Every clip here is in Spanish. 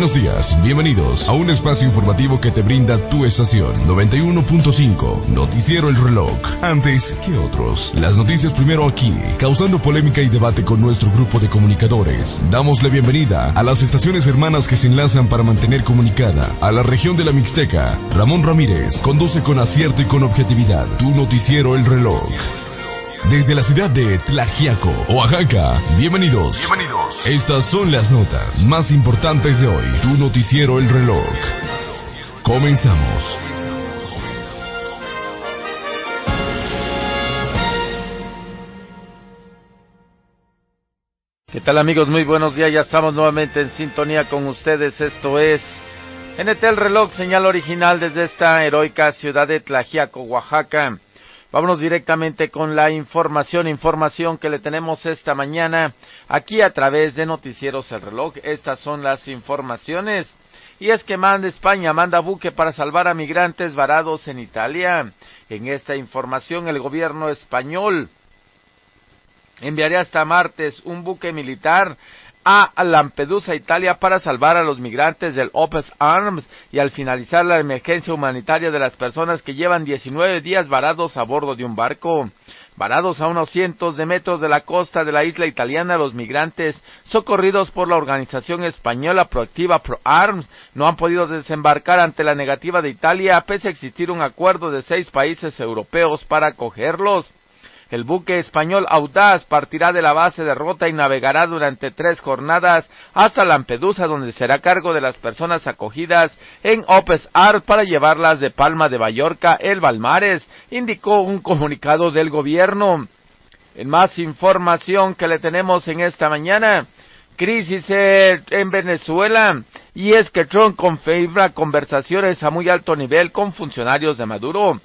Buenos días, bienvenidos a un espacio informativo que te brinda tu estación 91.5, Noticiero El Reloj. Antes que otros, las noticias primero aquí, causando polémica y debate con nuestro grupo de comunicadores. Damos la bienvenida a las estaciones hermanas que se enlazan para mantener comunicada a la región de la Mixteca. Ramón Ramírez conduce con acierto y con objetividad tu Noticiero El Reloj. Desde la ciudad de Tlajiaco, Oaxaca, bienvenidos. Bienvenidos. Estas son las notas más importantes de hoy. Tu noticiero El Reloj. Comenzamos. ¿Qué tal amigos? Muy buenos días. Ya estamos nuevamente en sintonía con ustedes. Esto es NT El Reloj, señal original desde esta heroica ciudad de Tlajiaco, Oaxaca. Vámonos directamente con la información, información que le tenemos esta mañana aquí a través de Noticieros El Reloj. Estas son las informaciones. Y es que manda España, manda buque para salvar a migrantes varados en Italia. En esta información el gobierno español enviaría hasta martes un buque militar a Lampedusa, Italia, para salvar a los migrantes del Open Arms y al finalizar la emergencia humanitaria de las personas que llevan 19 días varados a bordo de un barco. Varados a unos cientos de metros de la costa de la isla italiana, los migrantes, socorridos por la organización española proactiva Pro Arms, no han podido desembarcar ante la negativa de Italia, pese a existir un acuerdo de seis países europeos para acogerlos. El buque español Audaz partirá de la base de Rota y navegará durante tres jornadas hasta Lampedusa, donde será cargo de las personas acogidas en Opes Art para llevarlas de Palma de Mallorca, el Balmares, indicó un comunicado del gobierno. En más información que le tenemos en esta mañana, crisis en Venezuela, y es que Trump confirma conversaciones a muy alto nivel con funcionarios de Maduro.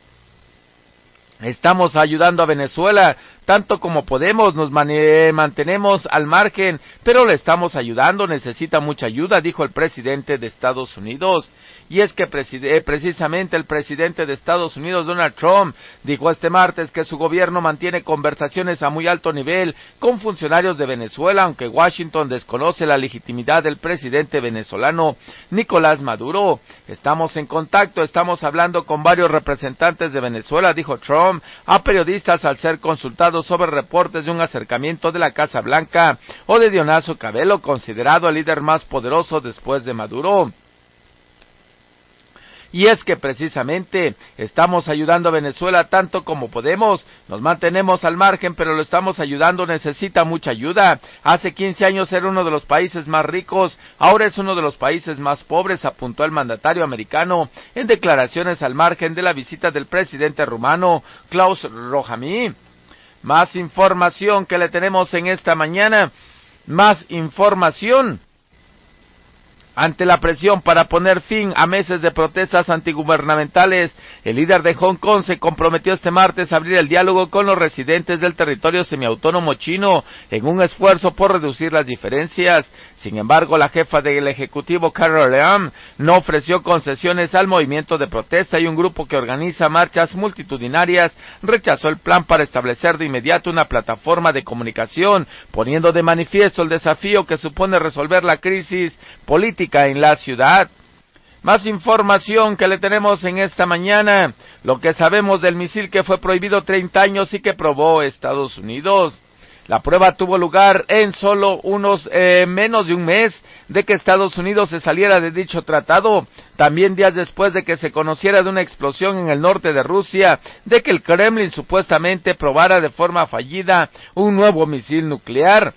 Estamos ayudando a Venezuela tanto como podemos, nos mantenemos al margen, pero le estamos ayudando, necesita mucha ayuda, dijo el presidente de Estados Unidos. Y es que eh, precisamente el presidente de Estados Unidos, Donald Trump, dijo este martes que su gobierno mantiene conversaciones a muy alto nivel con funcionarios de Venezuela, aunque Washington desconoce la legitimidad del presidente venezolano Nicolás Maduro. Estamos en contacto, estamos hablando con varios representantes de Venezuela, dijo Trump a periodistas al ser consultado sobre reportes de un acercamiento de la Casa Blanca o de Dionazo Cabello, considerado el líder más poderoso después de Maduro. Y es que precisamente estamos ayudando a Venezuela tanto como podemos. Nos mantenemos al margen, pero lo estamos ayudando. Necesita mucha ayuda. Hace 15 años era uno de los países más ricos. Ahora es uno de los países más pobres, apuntó el mandatario americano en declaraciones al margen de la visita del presidente rumano Klaus Rohamí. Más información que le tenemos en esta mañana. Más información ante la presión para poner fin a meses de protestas antigubernamentales, el líder de Hong Kong se comprometió este martes a abrir el diálogo con los residentes del territorio semiautónomo chino en un esfuerzo por reducir las diferencias. Sin embargo, la jefa del Ejecutivo, Carol Leam, no ofreció concesiones al movimiento de protesta y un grupo que organiza marchas multitudinarias rechazó el plan para establecer de inmediato una plataforma de comunicación, poniendo de manifiesto el desafío que supone resolver la crisis política en la ciudad. Más información que le tenemos en esta mañana, lo que sabemos del misil que fue prohibido 30 años y que probó Estados Unidos. La prueba tuvo lugar en solo unos eh, menos de un mes de que Estados Unidos se saliera de dicho tratado, también días después de que se conociera de una explosión en el norte de Rusia, de que el Kremlin supuestamente probara de forma fallida un nuevo misil nuclear.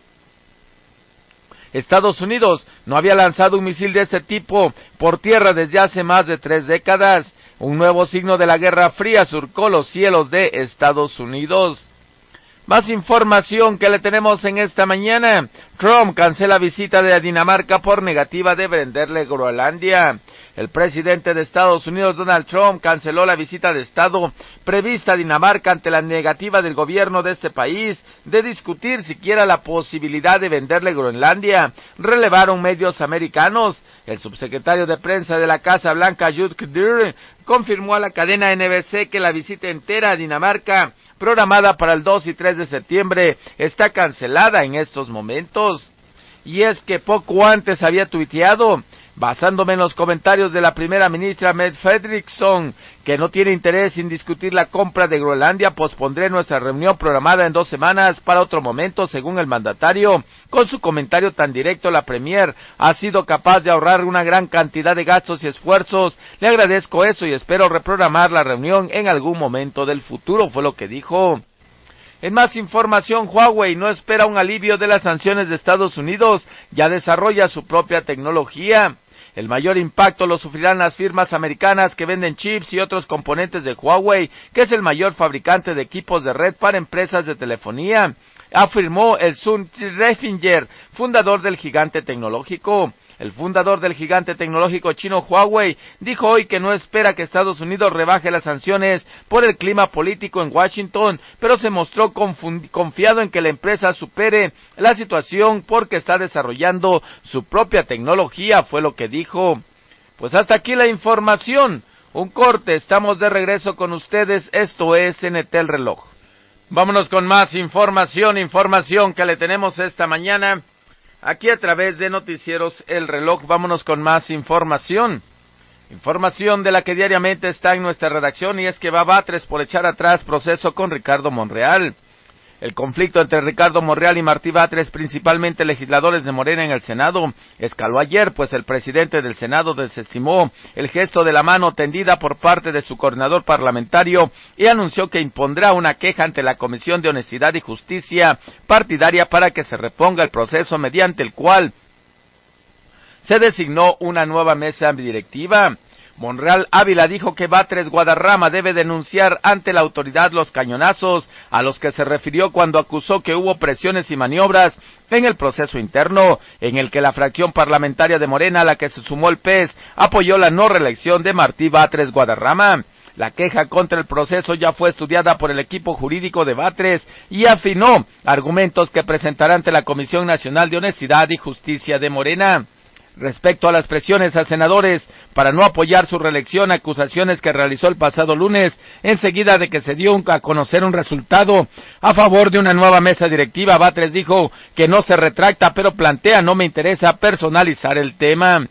Estados Unidos no había lanzado un misil de este tipo por tierra desde hace más de tres décadas. Un nuevo signo de la Guerra Fría surcó los cielos de Estados Unidos. Más información que le tenemos en esta mañana. Trump cancela visita de Dinamarca por negativa de venderle Groenlandia. El presidente de Estados Unidos, Donald Trump, canceló la visita de Estado prevista a Dinamarca ante la negativa del gobierno de este país de discutir siquiera la posibilidad de venderle Groenlandia, relevaron medios americanos. El subsecretario de prensa de la Casa Blanca, Jude Kdir, confirmó a la cadena NBC que la visita entera a Dinamarca programada para el 2 y 3 de septiembre, está cancelada en estos momentos. Y es que poco antes había tuiteado, basándome en los comentarios de la primera ministra Med Fredriksson, que no tiene interés en discutir la compra de Groenlandia, pospondré nuestra reunión programada en dos semanas para otro momento, según el mandatario. Con su comentario tan directo, la Premier ha sido capaz de ahorrar una gran cantidad de gastos y esfuerzos. Le agradezco eso y espero reprogramar la reunión en algún momento del futuro, fue lo que dijo. En más información, Huawei no espera un alivio de las sanciones de Estados Unidos, ya desarrolla su propia tecnología. El mayor impacto lo sufrirán las firmas americanas que venden chips y otros componentes de Huawei, que es el mayor fabricante de equipos de red para empresas de telefonía, afirmó el Sun Refinger, fundador del gigante tecnológico. El fundador del gigante tecnológico chino Huawei dijo hoy que no espera que Estados Unidos rebaje las sanciones por el clima político en Washington, pero se mostró confiado en que la empresa supere la situación porque está desarrollando su propia tecnología, fue lo que dijo. Pues hasta aquí la información. Un corte, estamos de regreso con ustedes, esto es NT el reloj. Vámonos con más información, información que le tenemos esta mañana. Aquí a través de Noticieros El Reloj, vámonos con más información. Información de la que diariamente está en nuestra redacción y es que va Batres por echar atrás proceso con Ricardo Monreal. El conflicto entre Ricardo Monreal y Martí Batres, principalmente legisladores de Morena en el Senado, escaló ayer, pues el presidente del Senado desestimó el gesto de la mano tendida por parte de su coordinador parlamentario y anunció que impondrá una queja ante la Comisión de Honestidad y Justicia partidaria para que se reponga el proceso mediante el cual se designó una nueva mesa directiva. Monreal Ávila dijo que Batres Guadarrama debe denunciar ante la autoridad los cañonazos a los que se refirió cuando acusó que hubo presiones y maniobras en el proceso interno, en el que la fracción parlamentaria de Morena, a la que se sumó el PES, apoyó la no reelección de Martí Batres Guadarrama. La queja contra el proceso ya fue estudiada por el equipo jurídico de Batres y afinó argumentos que presentará ante la Comisión Nacional de Honestidad y Justicia de Morena respecto a las presiones a senadores para no apoyar su reelección, acusaciones que realizó el pasado lunes, enseguida de que se dio a conocer un resultado a favor de una nueva mesa directiva. Batres dijo que no se retracta, pero plantea no me interesa personalizar el tema.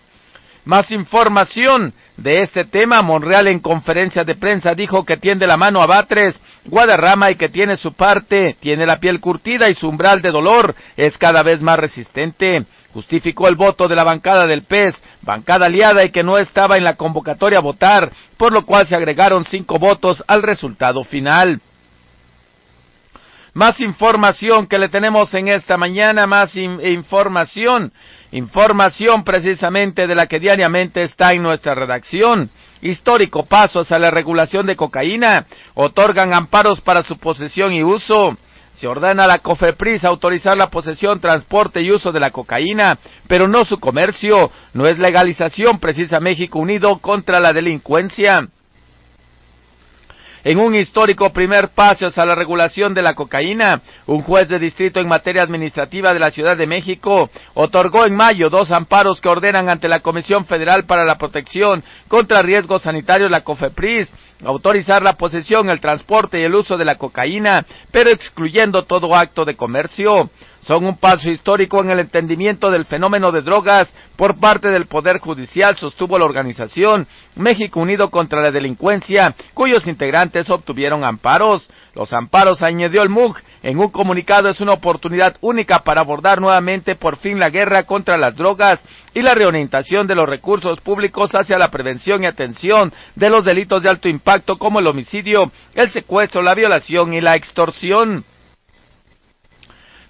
Más información de este tema, Monreal en conferencia de prensa dijo que tiende la mano a Batres, Guadarrama y que tiene su parte, tiene la piel curtida y su umbral de dolor es cada vez más resistente justificó el voto de la bancada del PES, bancada aliada y que no estaba en la convocatoria a votar, por lo cual se agregaron cinco votos al resultado final. Más información que le tenemos en esta mañana, más información, información precisamente de la que diariamente está en nuestra redacción. Histórico pasos a la regulación de cocaína, otorgan amparos para su posesión y uso. Se ordena a la COFEPRIS autorizar la posesión, transporte y uso de la cocaína, pero no su comercio. No es legalización, precisa México Unido contra la delincuencia en un histórico primer paso a la regulación de la cocaína, un juez de distrito en materia administrativa de la Ciudad de México otorgó en mayo dos amparos que ordenan ante la Comisión Federal para la Protección contra Riesgos Sanitarios, la COFEPRIS, autorizar la posesión, el transporte y el uso de la cocaína, pero excluyendo todo acto de comercio son un paso histórico en el entendimiento del fenómeno de drogas por parte del Poder Judicial, sostuvo la organización México Unido contra la Delincuencia, cuyos integrantes obtuvieron amparos. Los amparos, añadió el MUG, en un comunicado es una oportunidad única para abordar nuevamente por fin la guerra contra las drogas y la reorientación de los recursos públicos hacia la prevención y atención de los delitos de alto impacto como el homicidio, el secuestro, la violación y la extorsión.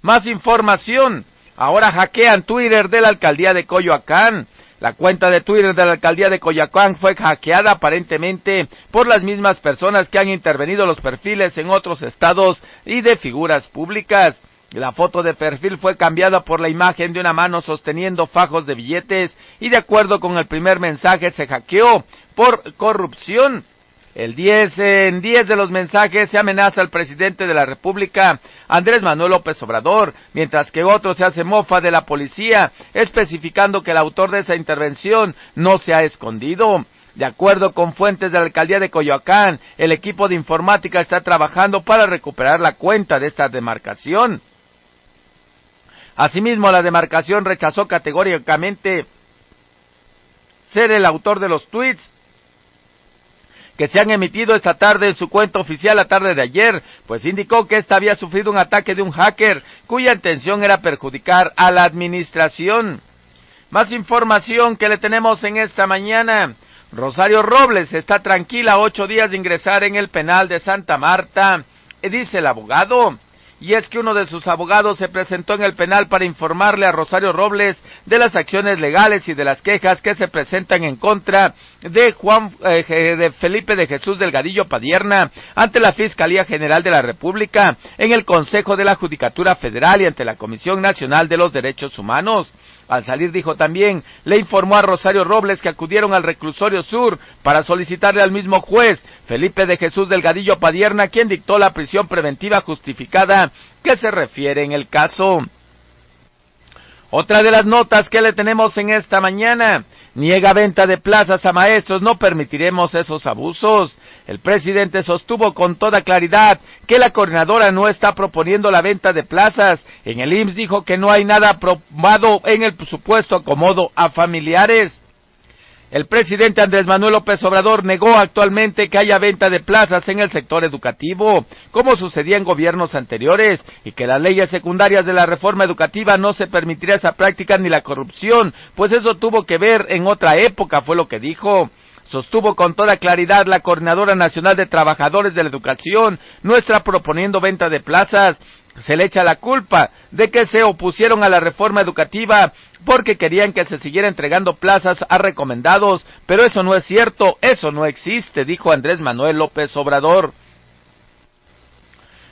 Más información. Ahora hackean Twitter de la alcaldía de Coyoacán. La cuenta de Twitter de la alcaldía de Coyoacán fue hackeada aparentemente por las mismas personas que han intervenido los perfiles en otros estados y de figuras públicas. La foto de perfil fue cambiada por la imagen de una mano sosteniendo fajos de billetes y de acuerdo con el primer mensaje se hackeó por corrupción. El 10, en 10 de los mensajes se amenaza al presidente de la República, Andrés Manuel López Obrador, mientras que otro se hace mofa de la policía, especificando que el autor de esa intervención no se ha escondido. De acuerdo con fuentes de la alcaldía de Coyoacán, el equipo de informática está trabajando para recuperar la cuenta de esta demarcación. Asimismo, la demarcación rechazó categóricamente ser el autor de los tweets que se han emitido esta tarde en su cuenta oficial la tarde de ayer, pues indicó que ésta había sufrido un ataque de un hacker cuya intención era perjudicar a la administración. Más información que le tenemos en esta mañana. Rosario Robles está tranquila ocho días de ingresar en el penal de Santa Marta, dice el abogado y es que uno de sus abogados se presentó en el penal para informarle a Rosario Robles de las acciones legales y de las quejas que se presentan en contra de Juan eh, de Felipe de Jesús Delgadillo Padierna ante la Fiscalía General de la República, en el Consejo de la Judicatura Federal y ante la Comisión Nacional de los Derechos Humanos. Al salir dijo también, le informó a Rosario Robles que acudieron al reclusorio sur para solicitarle al mismo juez, Felipe de Jesús Delgadillo Padierna, quien dictó la prisión preventiva justificada que se refiere en el caso. Otra de las notas que le tenemos en esta mañana, niega venta de plazas a maestros, no permitiremos esos abusos. El presidente sostuvo con toda claridad que la coordinadora no está proponiendo la venta de plazas. En el IMSS dijo que no hay nada aprobado en el presupuesto acomodo a familiares. El presidente Andrés Manuel López Obrador negó actualmente que haya venta de plazas en el sector educativo, como sucedía en gobiernos anteriores, y que las leyes secundarias de la reforma educativa no se permitiría esa práctica ni la corrupción, pues eso tuvo que ver en otra época, fue lo que dijo. Sostuvo con toda claridad la Coordinadora Nacional de Trabajadores de la Educación, nuestra proponiendo venta de plazas. Se le echa la culpa de que se opusieron a la reforma educativa porque querían que se siguiera entregando plazas a recomendados, pero eso no es cierto, eso no existe, dijo Andrés Manuel López Obrador.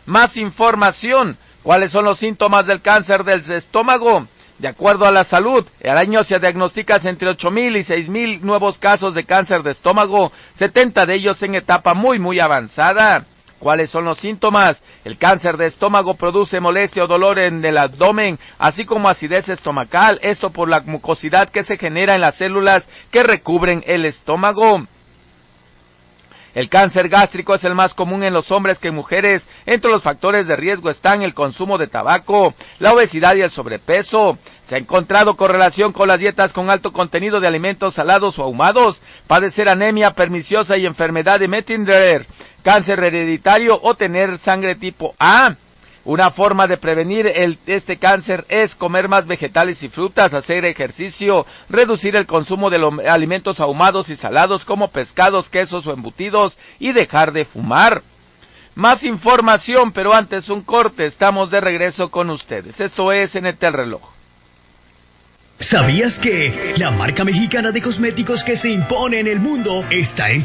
Más información. ¿Cuáles son los síntomas del cáncer del estómago? De acuerdo a la salud, al año se diagnostica entre 8.000 y 6.000 nuevos casos de cáncer de estómago, 70 de ellos en etapa muy muy avanzada. ¿Cuáles son los síntomas? El cáncer de estómago produce molestia o dolor en el abdomen, así como acidez estomacal, esto por la mucosidad que se genera en las células que recubren el estómago. El cáncer gástrico es el más común en los hombres que en mujeres. Entre los factores de riesgo están el consumo de tabaco, la obesidad y el sobrepeso. Se ha encontrado correlación con las dietas con alto contenido de alimentos salados o ahumados, padecer anemia perniciosa y enfermedad de Mettender, cáncer hereditario o tener sangre tipo A. Una forma de prevenir este cáncer es comer más vegetales y frutas, hacer ejercicio, reducir el consumo de los alimentos ahumados y salados como pescados, quesos o embutidos y dejar de fumar. Más información, pero antes un corte, estamos de regreso con ustedes. Esto es en el reloj. ¿Sabías que la marca mexicana de cosméticos que se impone en el mundo está en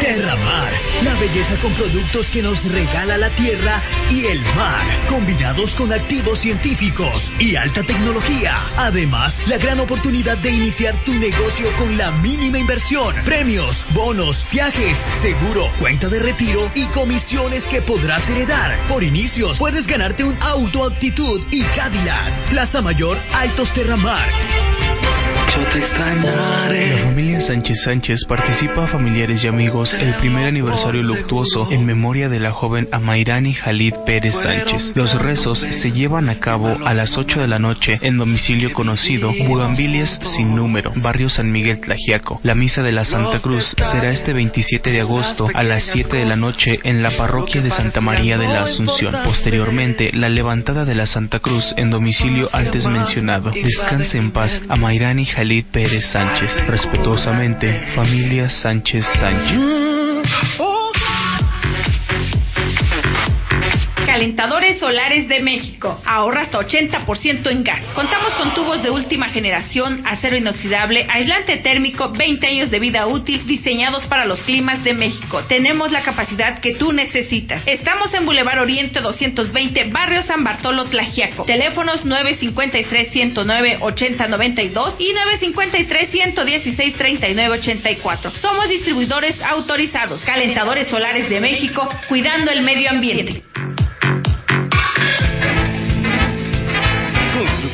Tlajiaco? Mar, la belleza con productos que nos regala la tierra y el mar, combinados con activos científicos y alta tecnología. Además, la gran oportunidad de iniciar tu negocio con la mínima inversión, premios, bonos, viajes, seguro, cuenta de retiro y comisiones que podrás heredar. Por inicios, puedes ganarte un auto actitud y Cadillac. Plaza Mayor, Altos Terramar. La familia Sánchez Sánchez participa a familiares y amigos el primer aniversario luctuoso en memoria de la joven Amairani Jalid Pérez Sánchez. Los rezos se llevan a cabo a las 8 de la noche en domicilio conocido Bugambilias sin número, barrio San Miguel Tlajiaco. La misa de la Santa Cruz será este 27 de agosto a las 7 de la noche en la parroquia de Santa María de la Asunción. Posteriormente, la levantada de la Santa Cruz en domicilio antes mencionado. Descanse en paz Amairani Jalid Pérez Sánchez. Respetuosamente, familia Sánchez Sánchez. Calentadores Solares de México. Ahorra hasta 80% en gas. Contamos con tubos de última generación, acero inoxidable, aislante térmico, 20 años de vida útil, diseñados para los climas de México. Tenemos la capacidad que tú necesitas. Estamos en Boulevard Oriente 220, Barrio San Bartolo, Tlajiaco. Teléfonos 953-109-8092 y 953-116-3984. Somos distribuidores autorizados. Calentadores Solares de México, cuidando el medio ambiente.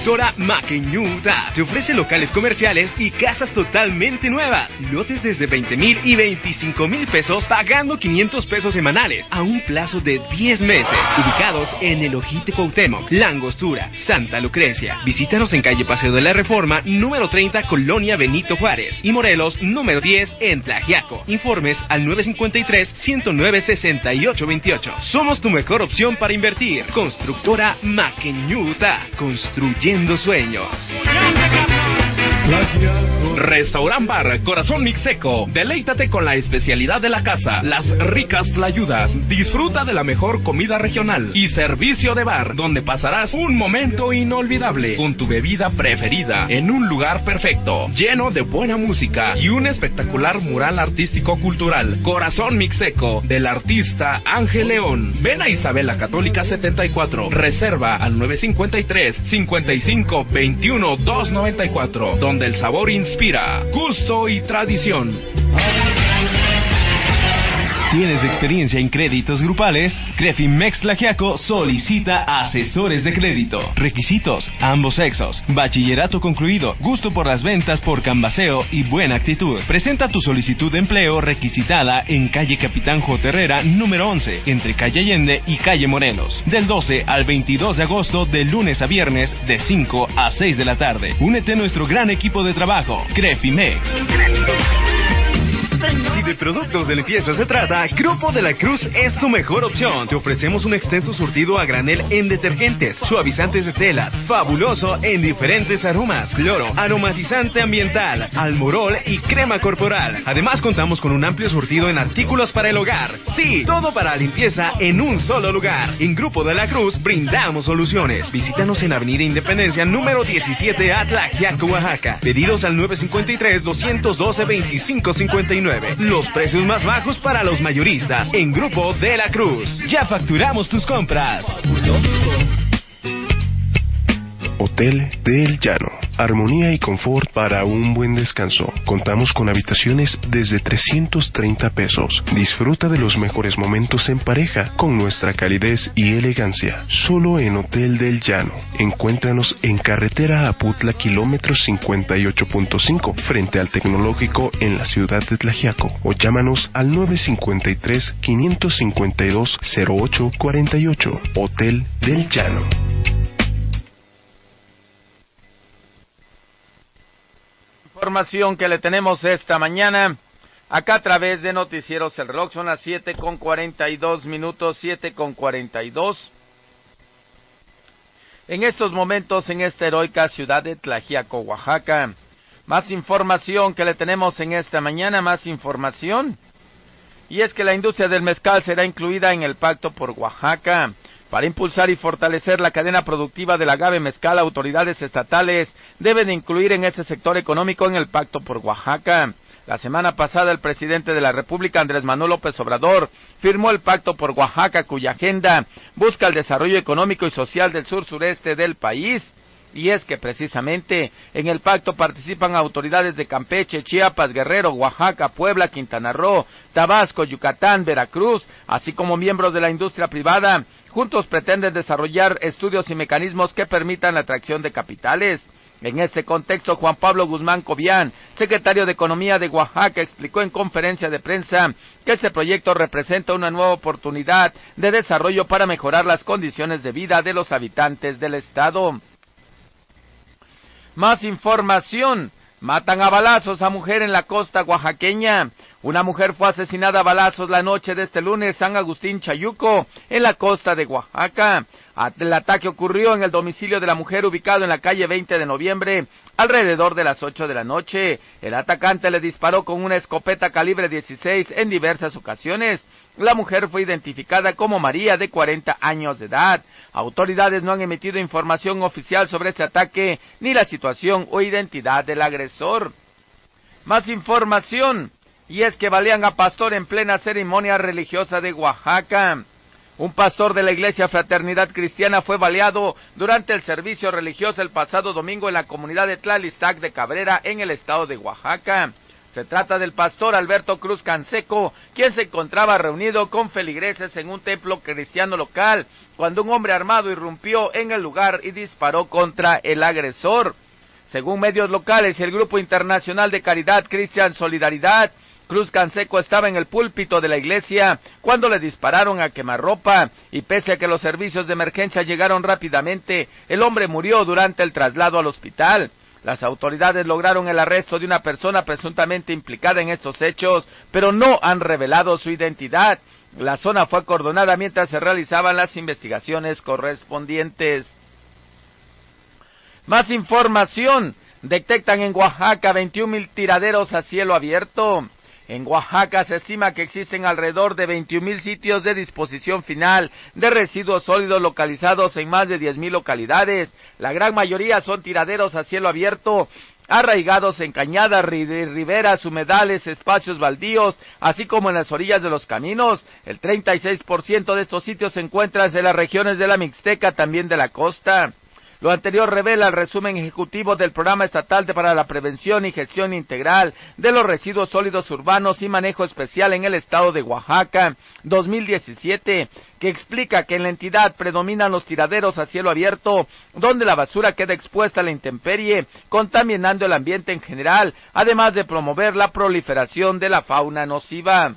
Constructora Maqueñuda te ofrece locales comerciales y casas totalmente nuevas. Lotes desde 20 mil y 25 mil pesos pagando 500 pesos semanales a un plazo de 10 meses. Ubicados en el Ojite Cuauhtémoc, Langostura, Santa Lucrecia. Visítanos en calle Paseo de la Reforma, número 30, Colonia Benito Juárez. Y Morelos, número 10, en Tlajiaco. Informes al 953-109-6828. Somos tu mejor opción para invertir. Constructora Maqueñuta. Construyendo sueños. Restaurant Bar Corazón Mixeco. Deleítate con la especialidad de la casa, las ricas flayudas. Disfruta de la mejor comida regional y servicio de bar, donde pasarás un momento inolvidable con tu bebida preferida en un lugar perfecto, lleno de buena música y un espectacular mural artístico cultural. Corazón Mixeco del artista Ángel León. Ven a Isabela Católica 74. Reserva al 953 55 21 294. Donde donde el sabor inspira, gusto y tradición. ¿Tienes experiencia en créditos grupales? Crefimex Tlajiaco solicita asesores de crédito. Requisitos: ambos sexos, bachillerato concluido, gusto por las ventas por cambaseo y buena actitud. Presenta tu solicitud de empleo requisitada en calle Capitán J. Herrera, número 11, entre calle Allende y calle Morelos. Del 12 al 22 de agosto, de lunes a viernes, de 5 a 6 de la tarde. Únete a nuestro gran equipo de trabajo, Crefimex. Si de productos de limpieza se trata, Grupo de la Cruz es tu mejor opción. Te ofrecemos un extenso surtido a granel en detergentes, suavizantes de telas, fabuloso en diferentes aromas, cloro, aromatizante ambiental, almorol y crema corporal. Además contamos con un amplio surtido en artículos para el hogar. Sí, todo para limpieza en un solo lugar. En Grupo de la Cruz brindamos soluciones. Visítanos en Avenida Independencia número 17 Atlajiaco, Oaxaca. Pedidos al 953 212 2559 los precios más bajos para los mayoristas en Grupo de la Cruz. Ya facturamos tus compras. Hotel del Llano. Armonía y confort para un buen descanso. Contamos con habitaciones desde 330 pesos. Disfruta de los mejores momentos en pareja con nuestra calidez y elegancia. Solo en Hotel del Llano. Encuéntranos en carretera Aputla kilómetro 58.5 frente al tecnológico en la ciudad de Tlajiaco o llámanos al 953 552 0848. Hotel del Llano. Información que le tenemos esta mañana. Acá a través de Noticieros El Reloj son las 7 con 42 minutos, 7 con 42. En estos momentos en esta heroica ciudad de Tlajiaco, Oaxaca. Más información que le tenemos en esta mañana, más información. Y es que la industria del mezcal será incluida en el Pacto por Oaxaca. Para impulsar y fortalecer la cadena productiva del agave mezcal, autoridades estatales deben incluir en este sector económico en el Pacto por Oaxaca. La semana pasada el presidente de la República, Andrés Manuel López Obrador, firmó el Pacto por Oaxaca, cuya agenda busca el desarrollo económico y social del sur sureste del país. Y es que precisamente en el pacto participan autoridades de Campeche, Chiapas, Guerrero, Oaxaca, Puebla, Quintana Roo, Tabasco, Yucatán, Veracruz, así como miembros de la industria privada. Juntos pretenden desarrollar estudios y mecanismos que permitan la atracción de capitales. En este contexto, Juan Pablo Guzmán Cobian, secretario de Economía de Oaxaca, explicó en conferencia de prensa que este proyecto representa una nueva oportunidad de desarrollo para mejorar las condiciones de vida de los habitantes del Estado. Más información. Matan a balazos a mujer en la costa oaxaqueña. Una mujer fue asesinada a balazos la noche de este lunes San Agustín Chayuco, en la costa de Oaxaca. El ataque ocurrió en el domicilio de la mujer ubicado en la calle 20 de noviembre, alrededor de las 8 de la noche. El atacante le disparó con una escopeta calibre 16 en diversas ocasiones. La mujer fue identificada como María, de 40 años de edad. Autoridades no han emitido información oficial sobre este ataque ni la situación o identidad del agresor. Más información. Y es que valían a pastor en plena ceremonia religiosa de Oaxaca. Un pastor de la Iglesia Fraternidad Cristiana fue baleado durante el servicio religioso el pasado domingo en la comunidad de Tlalistac de Cabrera, en el estado de Oaxaca. Se trata del pastor Alberto Cruz Canseco, quien se encontraba reunido con feligreses en un templo cristiano local cuando un hombre armado irrumpió en el lugar y disparó contra el agresor. Según medios locales y el Grupo Internacional de Caridad Cristian Solidaridad, Cruz Canseco estaba en el púlpito de la iglesia cuando le dispararon a quemarropa y pese a que los servicios de emergencia llegaron rápidamente, el hombre murió durante el traslado al hospital. Las autoridades lograron el arresto de una persona presuntamente implicada en estos hechos, pero no han revelado su identidad. La zona fue acordonada mientras se realizaban las investigaciones correspondientes. Más información. Detectan en Oaxaca 21 mil tiraderos a cielo abierto. En Oaxaca se estima que existen alrededor de 21 mil sitios de disposición final de residuos sólidos localizados en más de 10 mil localidades. La gran mayoría son tiraderos a cielo abierto arraigados en cañadas, riberas, humedales, espacios baldíos, así como en las orillas de los caminos. El 36% de estos sitios se encuentran en las regiones de la Mixteca, también de la costa. Lo anterior revela el resumen ejecutivo del Programa Estatal para la Prevención y Gestión Integral de los Residuos Sólidos Urbanos y Manejo Especial en el Estado de Oaxaca 2017, que explica que en la entidad predominan los tiraderos a cielo abierto, donde la basura queda expuesta a la intemperie, contaminando el ambiente en general, además de promover la proliferación de la fauna nociva.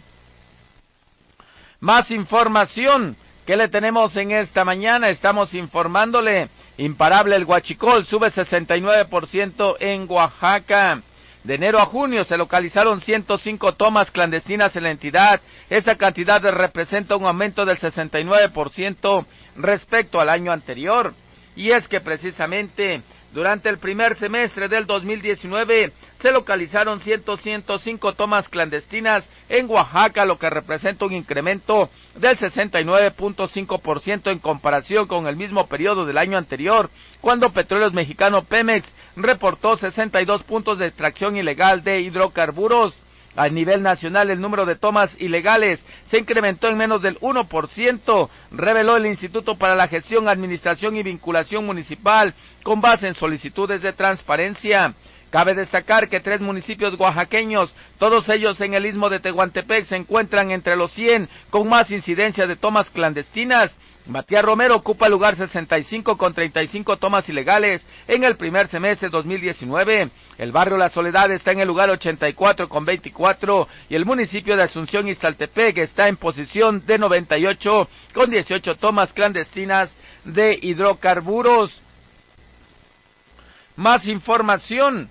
Más información. ¿Qué le tenemos en esta mañana? Estamos informándole Imparable el Huachicol sube 69% en Oaxaca. De enero a junio se localizaron 105 tomas clandestinas en la entidad. Esa cantidad representa un aumento del 69% respecto al año anterior. Y es que precisamente durante el primer semestre del 2019 se localizaron 105 tomas clandestinas en Oaxaca, lo que representa un incremento del 69.5% en comparación con el mismo periodo del año anterior, cuando Petróleos Mexicano Pemex reportó 62 puntos de extracción ilegal de hidrocarburos. A nivel nacional, el número de tomas ilegales se incrementó en menos del 1%, reveló el Instituto para la Gestión, Administración y Vinculación Municipal, con base en solicitudes de transparencia. Cabe destacar que tres municipios oaxaqueños, todos ellos en el istmo de Tehuantepec, se encuentran entre los 100 con más incidencia de tomas clandestinas. Matías Romero ocupa el lugar 65 con 35 tomas ilegales en el primer semestre de 2019. El barrio La Soledad está en el lugar 84 con 24 y el municipio de Asunción y Saltepec está en posición de 98 con 18 tomas clandestinas de hidrocarburos. Más información.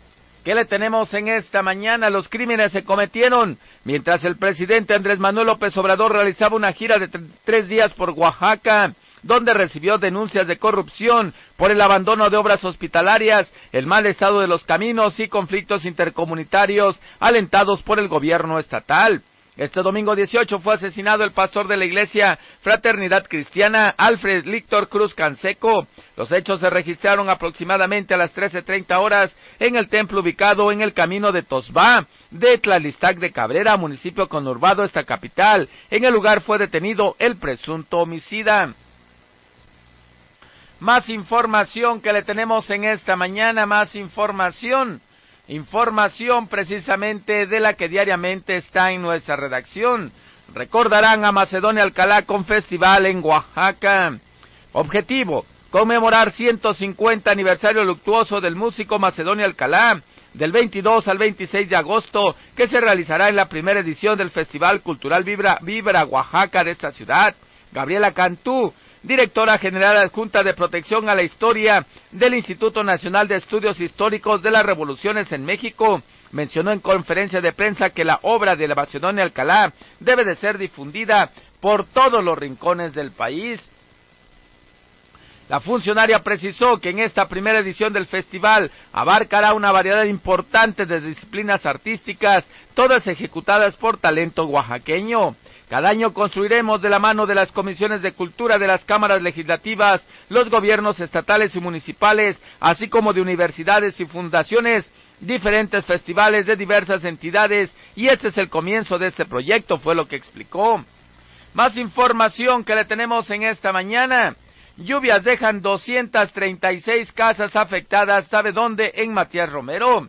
¿Qué le tenemos en esta mañana? Los crímenes se cometieron mientras el presidente Andrés Manuel López Obrador realizaba una gira de tres días por Oaxaca donde recibió denuncias de corrupción por el abandono de obras hospitalarias, el mal estado de los caminos y conflictos intercomunitarios alentados por el gobierno estatal. Este domingo 18 fue asesinado el pastor de la iglesia Fraternidad Cristiana, Alfred Líctor Cruz Canseco. Los hechos se registraron aproximadamente a las 13.30 horas en el templo ubicado en el camino de Tosbá, de Tlalistac de Cabrera, municipio conurbado esta capital. En el lugar fue detenido el presunto homicida. Más información que le tenemos en esta mañana, más información información precisamente de la que diariamente está en nuestra redacción. Recordarán a Macedonia Alcalá con festival en Oaxaca. Objetivo, conmemorar 150 aniversario luctuoso del músico Macedonia Alcalá del 22 al 26 de agosto, que se realizará en la primera edición del Festival Cultural Vibra, Vibra Oaxaca de esta ciudad. Gabriela Cantú, directora general adjunta de protección a la historia del Instituto Nacional de Estudios Históricos de las Revoluciones en México, mencionó en conferencia de prensa que la obra de la Macedonio Alcalá debe de ser difundida por todos los rincones del país. La funcionaria precisó que en esta primera edición del festival abarcará una variedad importante de disciplinas artísticas, todas ejecutadas por talento oaxaqueño. Cada año construiremos de la mano de las comisiones de cultura de las cámaras legislativas, los gobiernos estatales y municipales, así como de universidades y fundaciones, diferentes festivales de diversas entidades y este es el comienzo de este proyecto, fue lo que explicó. Más información que le tenemos en esta mañana. Lluvias dejan 236 casas afectadas, ¿sabe dónde? En Matías Romero.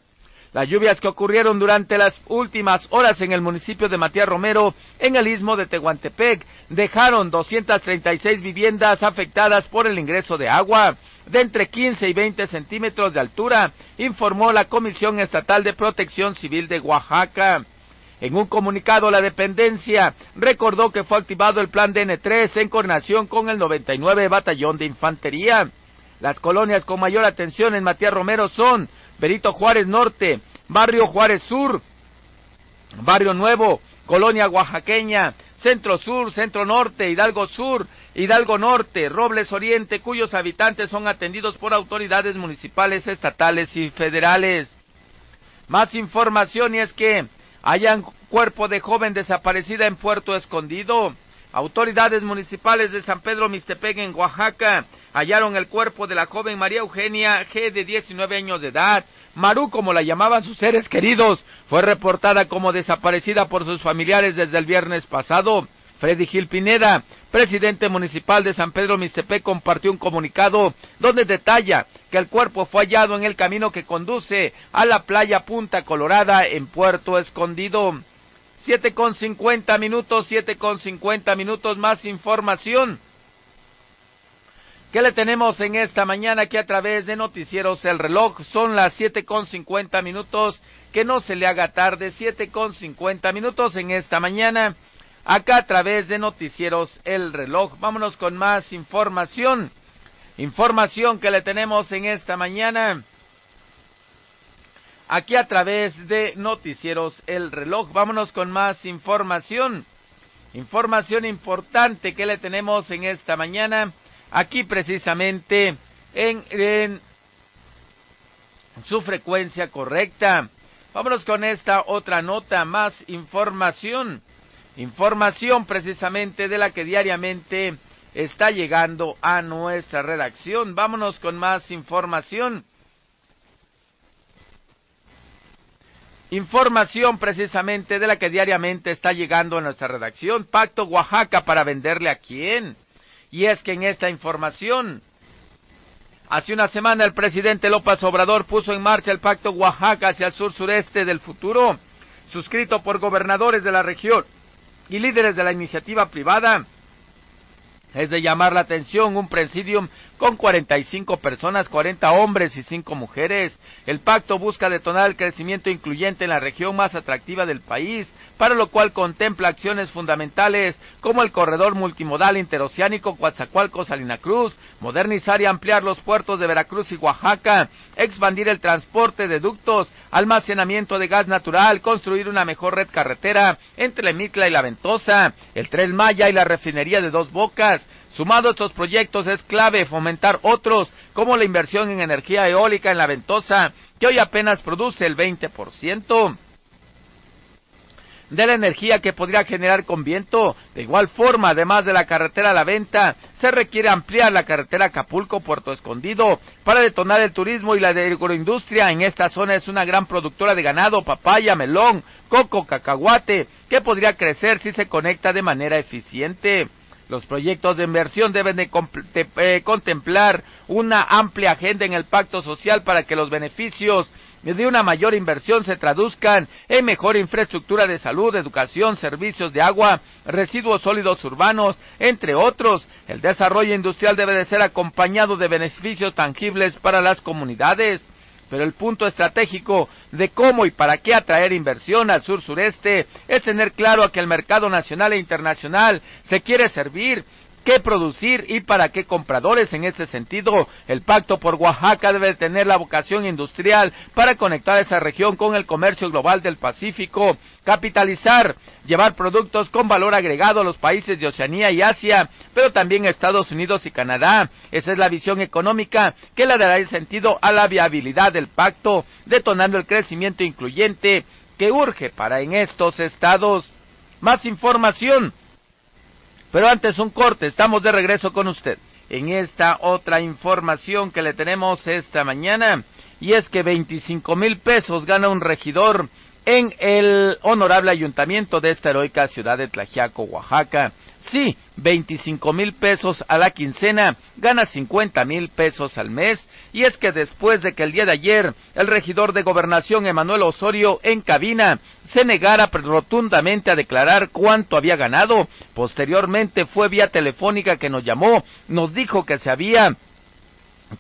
Las lluvias que ocurrieron durante las últimas horas en el municipio de Matías Romero, en el istmo de Tehuantepec, dejaron 236 viviendas afectadas por el ingreso de agua de entre 15 y 20 centímetros de altura, informó la Comisión Estatal de Protección Civil de Oaxaca. En un comunicado, la dependencia recordó que fue activado el plan DN3 en coordinación con el 99 Batallón de Infantería. Las colonias con mayor atención en Matías Romero son Berito Juárez Norte, Barrio Juárez Sur, Barrio Nuevo, Colonia Oaxaqueña, Centro Sur, Centro Norte, Hidalgo Sur, Hidalgo Norte, Robles Oriente, cuyos habitantes son atendidos por autoridades municipales, estatales y federales. Más información y es que hayan cuerpo de joven desaparecida en Puerto Escondido. Autoridades municipales de San Pedro Mixtepec en Oaxaca hallaron el cuerpo de la joven María Eugenia G de 19 años de edad. Maru, como la llamaban sus seres queridos, fue reportada como desaparecida por sus familiares desde el viernes pasado. Freddy Gil Pineda, presidente municipal de San Pedro Mixtepec, compartió un comunicado donde detalla que el cuerpo fue hallado en el camino que conduce a la playa Punta Colorada en Puerto Escondido. Siete con cincuenta minutos, siete con cincuenta minutos más información. ¿Qué le tenemos en esta mañana aquí a través de Noticieros El Reloj? Son las siete con cincuenta minutos. Que no se le haga tarde, siete con cincuenta minutos en esta mañana. Acá a través de Noticieros El Reloj. Vámonos con más información. Información que le tenemos en esta mañana aquí a través de Noticieros El Reloj. Vámonos con más información. Información importante que le tenemos en esta mañana, aquí precisamente en, en su frecuencia correcta. Vámonos con esta otra nota, más información. Información precisamente de la que diariamente está llegando a nuestra redacción. Vámonos con más información. Información precisamente de la que diariamente está llegando a nuestra redacción. Pacto Oaxaca para venderle a quién. Y es que en esta información, hace una semana el presidente López Obrador puso en marcha el Pacto Oaxaca hacia el sur sureste del futuro, suscrito por gobernadores de la región y líderes de la iniciativa privada. Es de llamar la atención un presidium con 45 personas, 40 hombres y 5 mujeres. El pacto busca detonar el crecimiento incluyente en la región más atractiva del país, para lo cual contempla acciones fundamentales como el corredor multimodal interoceánico Coatzacoalcos-Salina Cruz, modernizar y ampliar los puertos de Veracruz y Oaxaca, expandir el transporte de ductos, almacenamiento de gas natural, construir una mejor red carretera entre Mitla y La Ventosa, el Tren Maya y la refinería de Dos Bocas, Sumado a estos proyectos es clave fomentar otros, como la inversión en energía eólica en la Ventosa, que hoy apenas produce el 20% de la energía que podría generar con viento. De igual forma, además de la carretera a la venta, se requiere ampliar la carretera Acapulco-Puerto Escondido para detonar el turismo y la agroindustria. En esta zona es una gran productora de ganado, papaya, melón, coco, cacahuate, que podría crecer si se conecta de manera eficiente. Los proyectos de inversión deben de eh, contemplar una amplia agenda en el pacto social para que los beneficios de una mayor inversión se traduzcan en mejor infraestructura de salud, educación, servicios de agua, residuos sólidos urbanos, entre otros. El desarrollo industrial debe de ser acompañado de beneficios tangibles para las comunidades pero el punto estratégico de cómo y para qué atraer inversión al sur sureste es tener claro a que el mercado nacional e internacional se quiere servir qué producir y para qué compradores. En este sentido, el Pacto por Oaxaca debe tener la vocación industrial para conectar esa región con el comercio global del Pacífico, capitalizar, llevar productos con valor agregado a los países de Oceanía y Asia, pero también a Estados Unidos y Canadá. Esa es la visión económica que le dará el sentido a la viabilidad del pacto, detonando el crecimiento incluyente que urge para en estos estados. Más información pero antes un corte, estamos de regreso con usted. En esta otra información que le tenemos esta mañana, y es que 25 mil pesos gana un regidor en el honorable ayuntamiento de esta heroica ciudad de Tlajiaco, Oaxaca. Sí, 25 mil pesos a la quincena, gana 50 mil pesos al mes. Y es que después de que el día de ayer el regidor de gobernación Emanuel Osorio en cabina se negara rotundamente a declarar cuánto había ganado, posteriormente fue vía telefónica que nos llamó, nos dijo que se había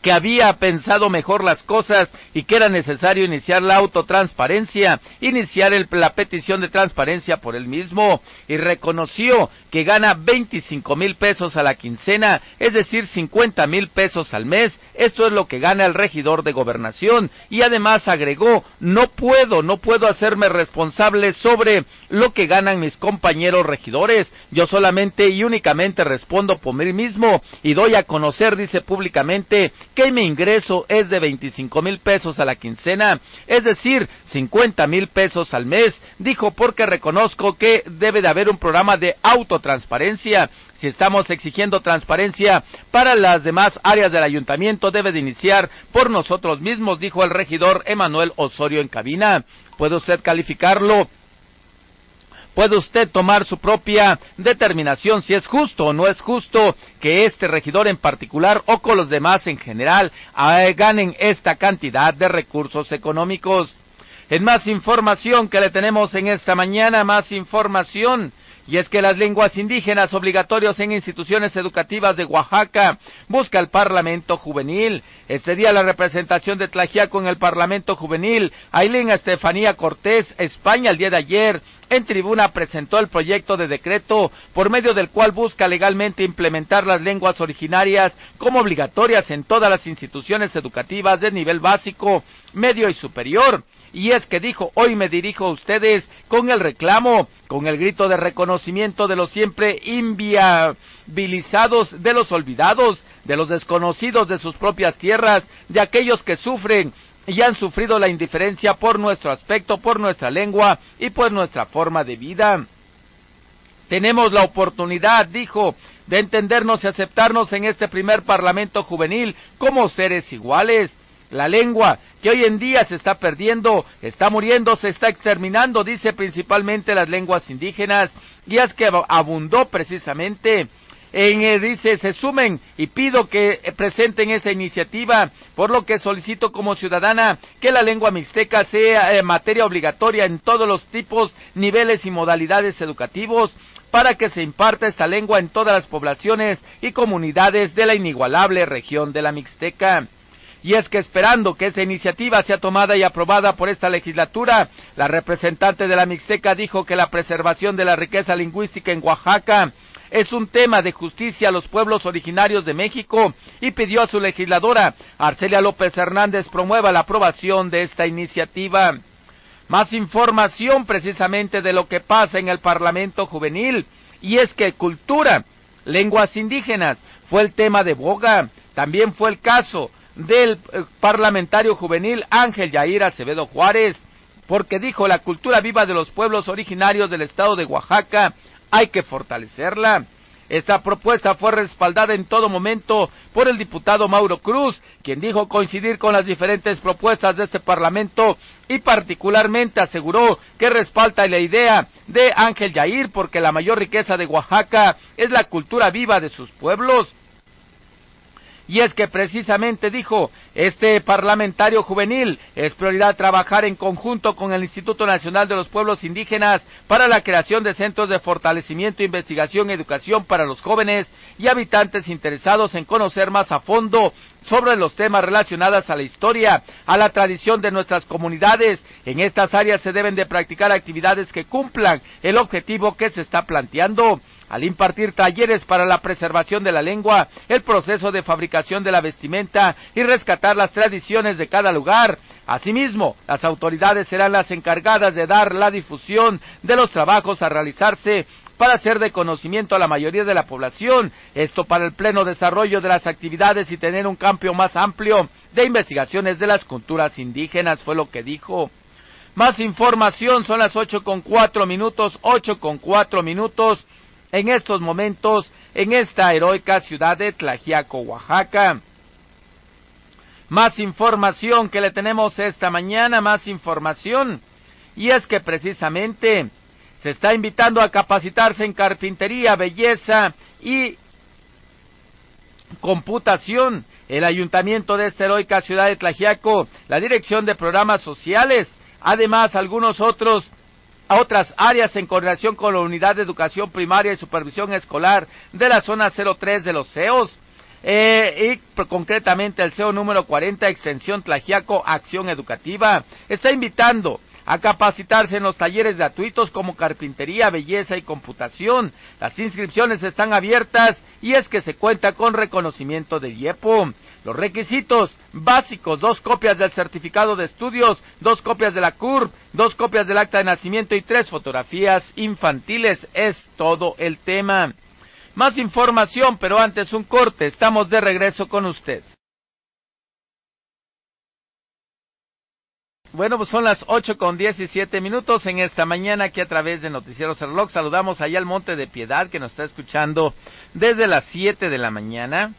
que había pensado mejor las cosas y que era necesario iniciar la autotransparencia, iniciar la petición de transparencia por él mismo y reconoció que gana 25 mil pesos a la quincena, es decir, 50 mil pesos al mes. Esto es lo que gana el regidor de gobernación y además agregó, no puedo, no puedo hacerme responsable sobre lo que ganan mis compañeros regidores. Yo solamente y únicamente respondo por mí mismo y doy a conocer, dice públicamente, que mi ingreso es de 25 mil pesos a la quincena, es decir, 50 mil pesos al mes, dijo porque reconozco que debe de haber un programa de autotransparencia. Si estamos exigiendo transparencia para las demás áreas del ayuntamiento, debe de iniciar por nosotros mismos, dijo el regidor Emanuel Osorio en cabina. ¿Puede usted calificarlo puede usted tomar su propia determinación si es justo o no es justo que este regidor en particular o con los demás en general eh, ganen esta cantidad de recursos económicos. En más información que le tenemos en esta mañana, más información y es que las lenguas indígenas obligatorias en instituciones educativas de Oaxaca busca el Parlamento Juvenil. Este día la representación de Tlajiaco en el Parlamento Juvenil, Ailín Estefanía Cortés, España, el día de ayer, en tribuna presentó el proyecto de decreto por medio del cual busca legalmente implementar las lenguas originarias como obligatorias en todas las instituciones educativas de nivel básico, medio y superior. Y es que dijo, hoy me dirijo a ustedes con el reclamo, con el grito de reconocimiento de los siempre inviabilizados, de los olvidados, de los desconocidos de sus propias tierras, de aquellos que sufren y han sufrido la indiferencia por nuestro aspecto, por nuestra lengua y por nuestra forma de vida. Tenemos la oportunidad, dijo, de entendernos y aceptarnos en este primer Parlamento juvenil como seres iguales la lengua, que hoy en día se está perdiendo, está muriendo, se está exterminando, dice principalmente las lenguas indígenas, es que abundó precisamente en, eh, dice, se sumen y pido que presenten esa iniciativa, por lo que solicito como ciudadana que la lengua mixteca sea eh, materia obligatoria en todos los tipos, niveles y modalidades educativos, para que se imparta esta lengua en todas las poblaciones y comunidades de la inigualable región de la Mixteca. Y es que esperando que esa iniciativa sea tomada y aprobada por esta legislatura, la representante de la Mixteca dijo que la preservación de la riqueza lingüística en Oaxaca es un tema de justicia a los pueblos originarios de México y pidió a su legisladora, Arcelia López Hernández, promueva la aprobación de esta iniciativa. Más información precisamente de lo que pasa en el Parlamento Juvenil, y es que cultura, lenguas indígenas, fue el tema de boga. También fue el caso del eh, parlamentario juvenil Ángel Yair Acevedo Juárez, porque dijo la cultura viva de los pueblos originarios del estado de Oaxaca hay que fortalecerla. Esta propuesta fue respaldada en todo momento por el diputado Mauro Cruz, quien dijo coincidir con las diferentes propuestas de este Parlamento y particularmente aseguró que respalda la idea de Ángel Yair porque la mayor riqueza de Oaxaca es la cultura viva de sus pueblos. Y es que precisamente dijo, este parlamentario juvenil es prioridad trabajar en conjunto con el Instituto Nacional de los Pueblos Indígenas para la creación de centros de fortalecimiento, investigación y educación para los jóvenes y habitantes interesados en conocer más a fondo sobre los temas relacionados a la historia, a la tradición de nuestras comunidades. En estas áreas se deben de practicar actividades que cumplan el objetivo que se está planteando al impartir talleres para la preservación de la lengua, el proceso de fabricación de la vestimenta y rescatar las tradiciones de cada lugar. Asimismo, las autoridades serán las encargadas de dar la difusión de los trabajos a realizarse para hacer de conocimiento a la mayoría de la población, esto para el pleno desarrollo de las actividades y tener un campo más amplio de investigaciones de las culturas indígenas, fue lo que dijo. Más información, son las ocho con cuatro minutos, ocho con cuatro minutos en estos momentos en esta heroica ciudad de Tlajiaco, Oaxaca. Más información que le tenemos esta mañana, más información. Y es que precisamente Se está invitando a capacitarse en carpintería, belleza y computación. El ayuntamiento de esta heroica ciudad de Tlajiaco, la dirección de programas sociales, además algunos otros a otras áreas en coordinación con la Unidad de Educación Primaria y Supervisión Escolar de la zona 03 de los CEOs. Eh, y concretamente el CEO número 40, extensión Tlajiaco, Acción Educativa, está invitando a capacitarse en los talleres gratuitos como carpintería, belleza y computación. Las inscripciones están abiertas y es que se cuenta con reconocimiento de IEPO. Los requisitos básicos, dos copias del certificado de estudios, dos copias de la CUR, dos copias del acta de nacimiento y tres fotografías infantiles. Es todo el tema. Más información, pero antes un corte. Estamos de regreso con usted. Bueno, pues son las ocho con diecisiete minutos en esta mañana aquí a través de Noticiero Cerloc. Saludamos allá al Monte de Piedad que nos está escuchando desde las siete de la mañana.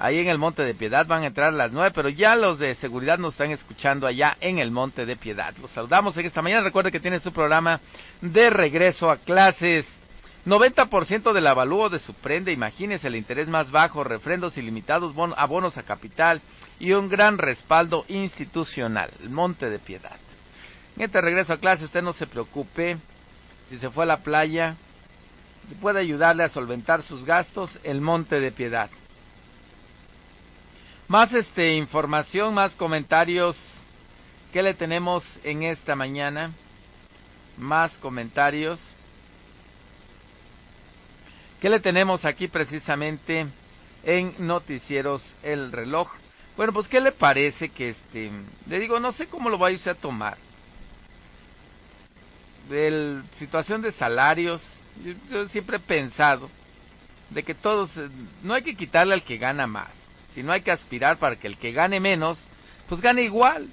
Ahí en el Monte de Piedad van a entrar las nueve, pero ya los de seguridad nos están escuchando allá en el Monte de Piedad. Los saludamos en esta mañana. Recuerde que tiene su programa de regreso a clases. 90% del avalúo de su prenda, imagínese el interés más bajo, refrendos ilimitados, abonos a capital y un gran respaldo institucional, el Monte de Piedad. En este regreso a clase usted no se preocupe, si se fue a la playa, puede ayudarle a solventar sus gastos, el Monte de Piedad. Más este información, más comentarios que le tenemos en esta mañana. Más comentarios. ¿Qué le tenemos aquí precisamente en Noticieros El Reloj? Bueno, pues ¿qué le parece que este, le digo, no sé cómo lo va a irse a tomar. De situación de salarios, yo, siempre he pensado de que todos, eh, no hay que quitarle al que gana más, sino hay que aspirar para que el que gane menos, pues gane igual.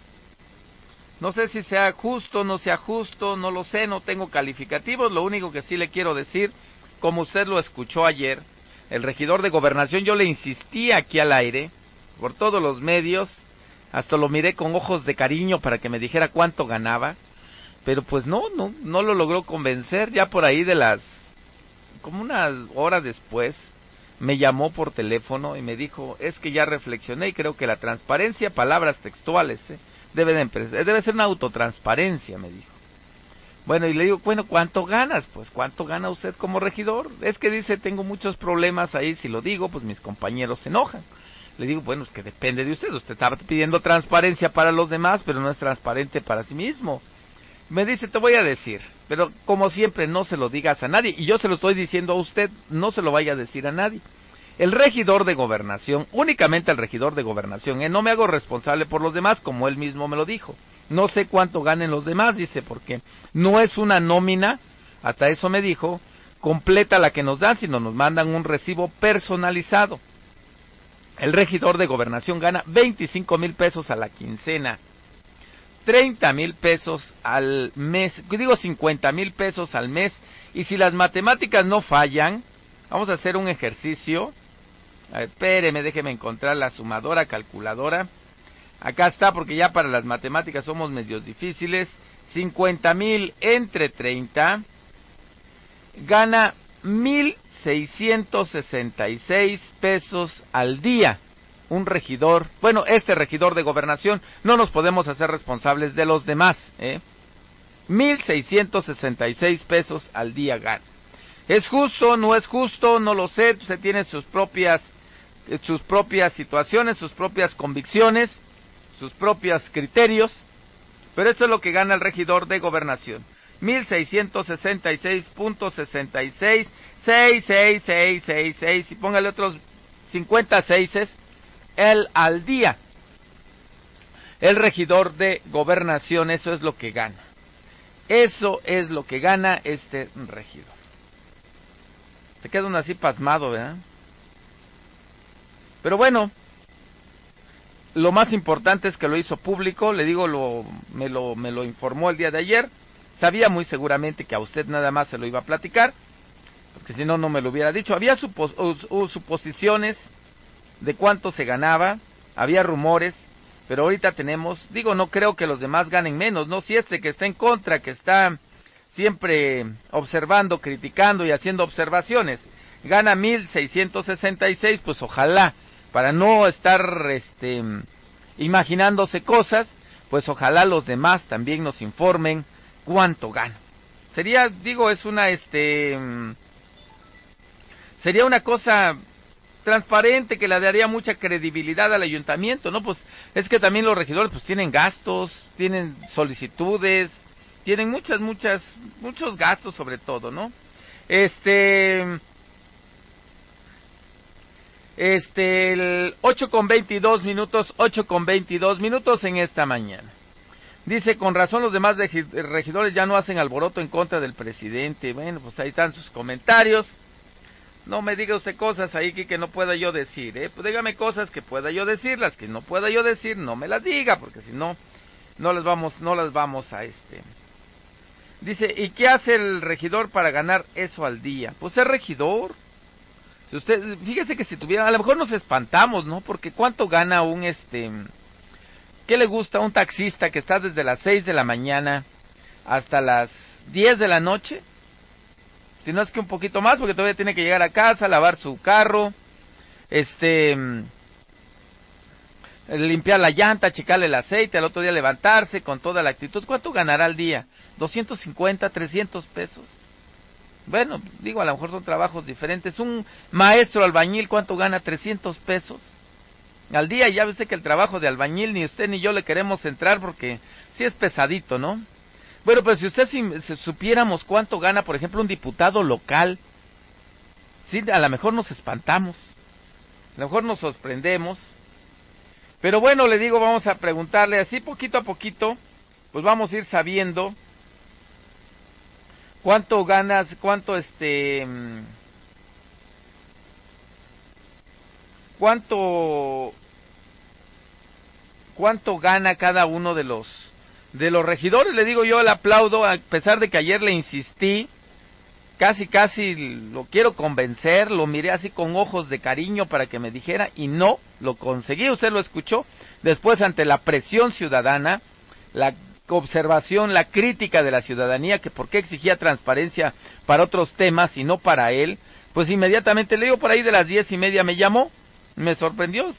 No sé si sea justo, no sea justo, no lo sé, no tengo calificativos, lo único que sí le quiero decir como usted lo escuchó ayer, el regidor de gobernación, yo le insistí aquí al aire, por todos los medios, hasta lo miré con ojos de cariño para que me dijera cuánto ganaba, pero pues no, no, no lo logró convencer, ya por ahí de las, como unas horas después, me llamó por teléfono y me dijo, es que ya reflexioné y creo que la transparencia, palabras textuales, ¿eh? debe, de, debe ser una autotransparencia, me dijo. Bueno, y le digo, bueno, ¿cuánto ganas? Pues, ¿cuánto gana usted como regidor? Es que dice, tengo muchos problemas ahí, si lo digo, pues mis compañeros se enojan. Le digo, bueno, es que depende de usted. Usted está pidiendo transparencia para los demás, pero no es transparente para sí mismo. Me dice, te voy a decir, pero como siempre, no se lo digas a nadie. Y yo se lo estoy diciendo a usted, no se lo vaya a decir a nadie. El regidor de gobernación, únicamente el regidor de gobernación, ¿eh? no me hago responsable por los demás, como él mismo me lo dijo. No sé cuánto ganen los demás, dice, porque no es una nómina, hasta eso me dijo, completa la que nos dan, sino nos mandan un recibo personalizado. El regidor de gobernación gana 25 mil pesos a la quincena, 30 mil pesos al mes, digo 50 mil pesos al mes, y si las matemáticas no fallan, vamos a hacer un ejercicio. A espéreme, déjeme encontrar la sumadora calculadora. Acá está, porque ya para las matemáticas somos medios difíciles. 50 mil entre 30 gana 1.666 pesos al día. Un regidor, bueno, este regidor de gobernación, no nos podemos hacer responsables de los demás. ¿eh? 1.666 pesos al día gana. ¿Es justo? ¿No es justo? No lo sé. Se tiene sus propias, sus propias situaciones, sus propias convicciones sus propios criterios, pero esto es lo que gana el regidor de gobernación. 1666.66, 66666 y póngale otros 56 el al día. El regidor de gobernación, eso es lo que gana. Eso es lo que gana este regidor. Se queda uno así pasmado, ¿verdad? Pero bueno, lo más importante es que lo hizo público, le digo, lo, me, lo, me lo informó el día de ayer. Sabía muy seguramente que a usted nada más se lo iba a platicar, porque si no, no me lo hubiera dicho. Había suposiciones de cuánto se ganaba, había rumores, pero ahorita tenemos, digo, no creo que los demás ganen menos, ¿no? Si este que está en contra, que está siempre observando, criticando y haciendo observaciones, gana 1666, pues ojalá, para no estar este, imaginándose cosas, pues ojalá los demás también nos informen cuánto gana. Sería, digo, es una, este, sería una cosa transparente que le daría mucha credibilidad al ayuntamiento, ¿no? Pues es que también los regidores pues tienen gastos, tienen solicitudes, tienen muchas, muchas, muchos gastos sobre todo, ¿no? Este, este, el 8 con 22 minutos, 8 con 22 minutos en esta mañana. Dice, con razón los demás regidores ya no hacen alboroto en contra del presidente. Bueno, pues ahí están sus comentarios. No me diga usted cosas ahí que, que no pueda yo decir, ¿eh? Pues dígame cosas que pueda yo decir, las que no pueda yo decir, no me las diga, porque si no, no las vamos, no las vamos a este. Dice, ¿y qué hace el regidor para ganar eso al día? Pues es regidor. Si usted, fíjese que si tuviera, a lo mejor nos espantamos, ¿no? Porque cuánto gana un este, ¿qué le gusta un taxista que está desde las 6 de la mañana hasta las 10 de la noche? Si no es que un poquito más, porque todavía tiene que llegar a casa, lavar su carro, este, limpiar la llanta, checarle el aceite, al otro día levantarse con toda la actitud. ¿Cuánto ganará al día? ¿250, 300 pesos? Bueno, digo, a lo mejor son trabajos diferentes. Un maestro albañil, ¿cuánto gana? 300 pesos al día. Ya ve que el trabajo de albañil ni usted ni yo le queremos entrar porque sí es pesadito, ¿no? Bueno, pues si usted si, supiéramos cuánto gana, por ejemplo, un diputado local, sí, a lo mejor nos espantamos, a lo mejor nos sorprendemos. Pero bueno, le digo, vamos a preguntarle así poquito a poquito, pues vamos a ir sabiendo cuánto ganas, cuánto este cuánto cuánto gana cada uno de los de los regidores. Le digo yo, le aplaudo, a pesar de que ayer le insistí, casi, casi lo quiero convencer, lo miré así con ojos de cariño para que me dijera y no lo conseguí. Usted lo escuchó. Después, ante la presión ciudadana, la observación, la crítica de la ciudadanía, que por qué exigía transparencia para otros temas y no para él, pues inmediatamente le digo por ahí de las diez y media me llamó, me sorprendió,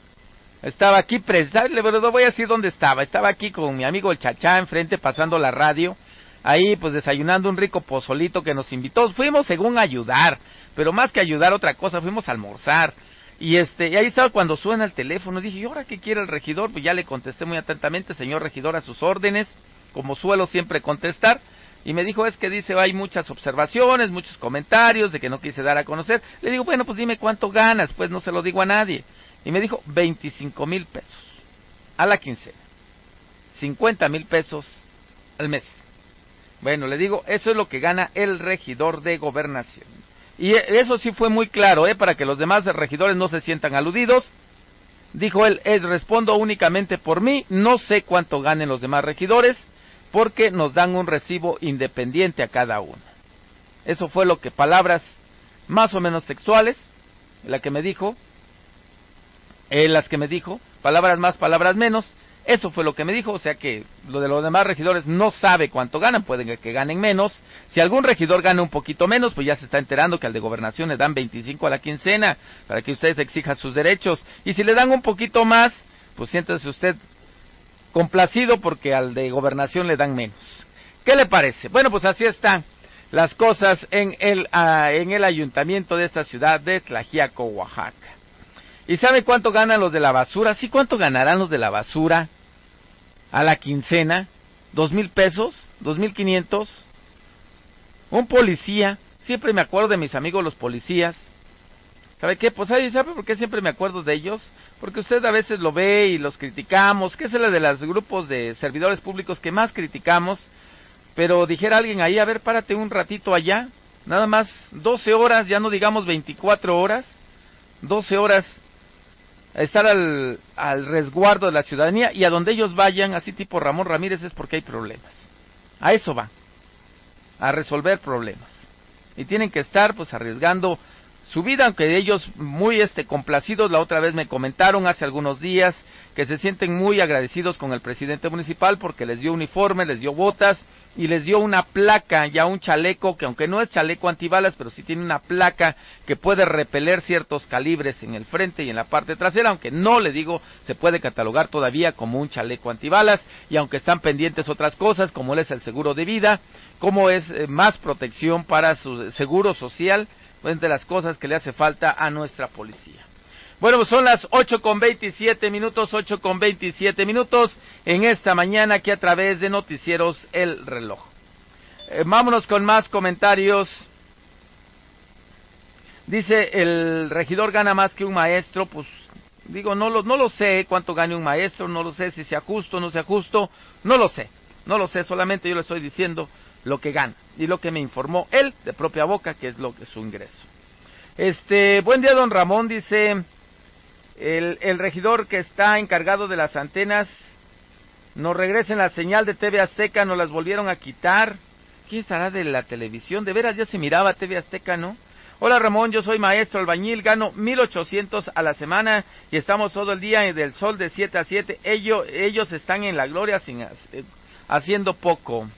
estaba aquí presente, pero voy a decir dónde estaba. Estaba aquí con mi amigo el Chachá enfrente pasando la radio. Ahí pues desayunando un rico pozolito que nos invitó. Fuimos según ayudar, pero más que ayudar otra cosa, fuimos a almorzar. Y este, y ahí estaba cuando suena el teléfono, dije, ¿y ahora qué quiere el regidor? Pues ya le contesté muy atentamente, señor regidor, a sus órdenes, como suelo siempre contestar. Y me dijo, es que dice, hay muchas observaciones, muchos comentarios de que no quise dar a conocer. Le digo, bueno, pues dime cuánto ganas, pues no se lo digo a nadie. Y me dijo 25 mil pesos a la quincena. 50 mil pesos al mes. Bueno, le digo, eso es lo que gana el regidor de gobernación. Y eso sí fue muy claro, ¿eh? Para que los demás regidores no se sientan aludidos. Dijo él, es, respondo únicamente por mí, no sé cuánto ganen los demás regidores, porque nos dan un recibo independiente a cada uno. Eso fue lo que palabras más o menos textuales, la que me dijo, eh, las que me dijo, palabras más, palabras menos, eso fue lo que me dijo, o sea que lo de los demás regidores no sabe cuánto ganan, pueden que ganen menos. Si algún regidor gana un poquito menos, pues ya se está enterando que al de gobernación le dan 25 a la quincena para que ustedes exijan sus derechos. Y si le dan un poquito más, pues siéntese usted complacido porque al de gobernación le dan menos. ¿Qué le parece? Bueno, pues así están las cosas en el, ah, en el ayuntamiento de esta ciudad de Tlajiaco, Oaxaca. ¿Y sabe cuánto ganan los de la basura? ¿Sí cuánto ganarán los de la basura a la quincena? ¿Dos mil pesos? ¿Dos mil quinientos? Un policía, siempre me acuerdo de mis amigos los policías. ¿Sabe qué? Pues ¿sabe por qué siempre me acuerdo de ellos? Porque usted a veces lo ve y los criticamos, que es el de los grupos de servidores públicos que más criticamos. Pero dijera alguien ahí, a ver, párate un ratito allá, nada más 12 horas, ya no digamos 24 horas, 12 horas estar al, al resguardo de la ciudadanía y a donde ellos vayan, así tipo Ramón Ramírez, es porque hay problemas. A eso va, a resolver problemas. Y tienen que estar pues arriesgando su vida, aunque ellos muy este complacidos, la otra vez me comentaron hace algunos días que se sienten muy agradecidos con el presidente municipal porque les dio uniforme, les dio botas y les dio una placa, ya un chaleco que aunque no es chaleco antibalas, pero sí tiene una placa que puede repeler ciertos calibres en el frente y en la parte trasera, aunque no le digo se puede catalogar todavía como un chaleco antibalas y aunque están pendientes otras cosas como es el seguro de vida, como es eh, más protección para su seguro social, pues de las cosas que le hace falta a nuestra policía. Bueno, pues son las ocho con veintisiete minutos, ocho con veintisiete minutos en esta mañana aquí a través de Noticieros El Reloj. Eh, vámonos con más comentarios. Dice, el regidor gana más que un maestro, pues digo, no lo, no lo sé cuánto gane un maestro, no lo sé si sea justo no sea justo, no lo sé, no lo sé, solamente yo le estoy diciendo lo que gana y lo que me informó él de propia boca que es lo que es su ingreso. Este, buen día don Ramón, dice el, el regidor que está encargado de las antenas, nos regresen la señal de TV Azteca, nos las volvieron a quitar. ¿Quién estará de la televisión? De veras ya se miraba TV Azteca, ¿no? Hola Ramón, yo soy maestro albañil, gano 1800 a la semana y estamos todo el día del sol de 7 a 7. Ellos, ellos están en la gloria sin, eh, haciendo poco.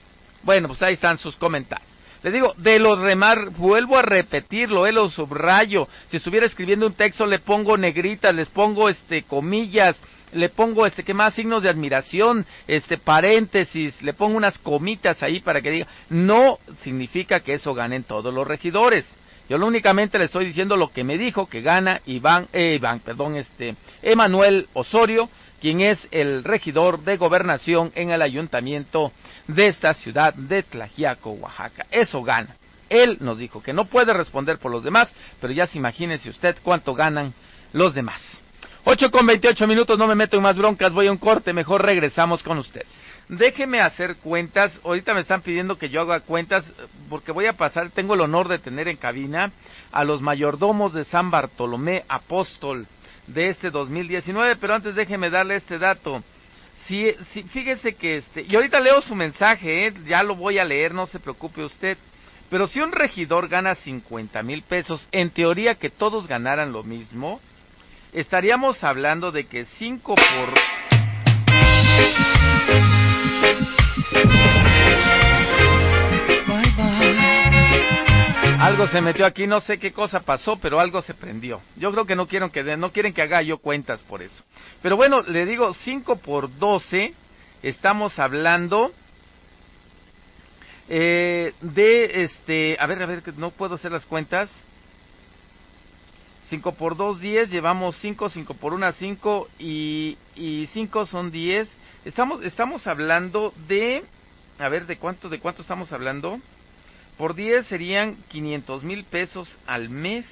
Bueno, pues ahí están sus comentarios. Les digo, de los remar, vuelvo a repetirlo, eh, lo subrayo. Si estuviera escribiendo un texto, le pongo negritas, les pongo este comillas, le pongo este que más signos de admiración, este paréntesis, le pongo unas comitas ahí para que diga, no significa que eso ganen todos los regidores. Yo únicamente le estoy diciendo lo que me dijo que gana Iván, eh, Iván, perdón, este, Emanuel Osorio, quien es el regidor de gobernación en el ayuntamiento de esta ciudad de Tlajiaco, Oaxaca. Eso gana. Él nos dijo que no puede responder por los demás, pero ya se imagínese usted cuánto ganan los demás. Ocho con veintiocho minutos, no me meto en más broncas, voy a un corte, mejor regresamos con usted. Déjeme hacer cuentas, ahorita me están pidiendo que yo haga cuentas porque voy a pasar, tengo el honor de tener en cabina a los mayordomos de San Bartolomé Apóstol de este 2019, pero antes déjeme darle este dato. Si, si, fíjese que este, y ahorita leo su mensaje, ¿eh? ya lo voy a leer, no se preocupe usted. Pero si un regidor gana 50 mil pesos, en teoría que todos ganaran lo mismo, estaríamos hablando de que 5 por... Algo se metió aquí, no sé qué cosa pasó, pero algo se prendió. Yo creo que no quieren que no quieren que haga yo cuentas por eso. Pero bueno, le digo 5 por 12, estamos hablando eh, de este, a ver, a ver, no puedo hacer las cuentas. 5 por 2, 10, llevamos 5, 5 por 1, 5 y, y 5 son 10. Estamos, estamos hablando de, a ver, ¿de cuánto, de cuánto estamos hablando? Por 10 serían 500 mil pesos al mes.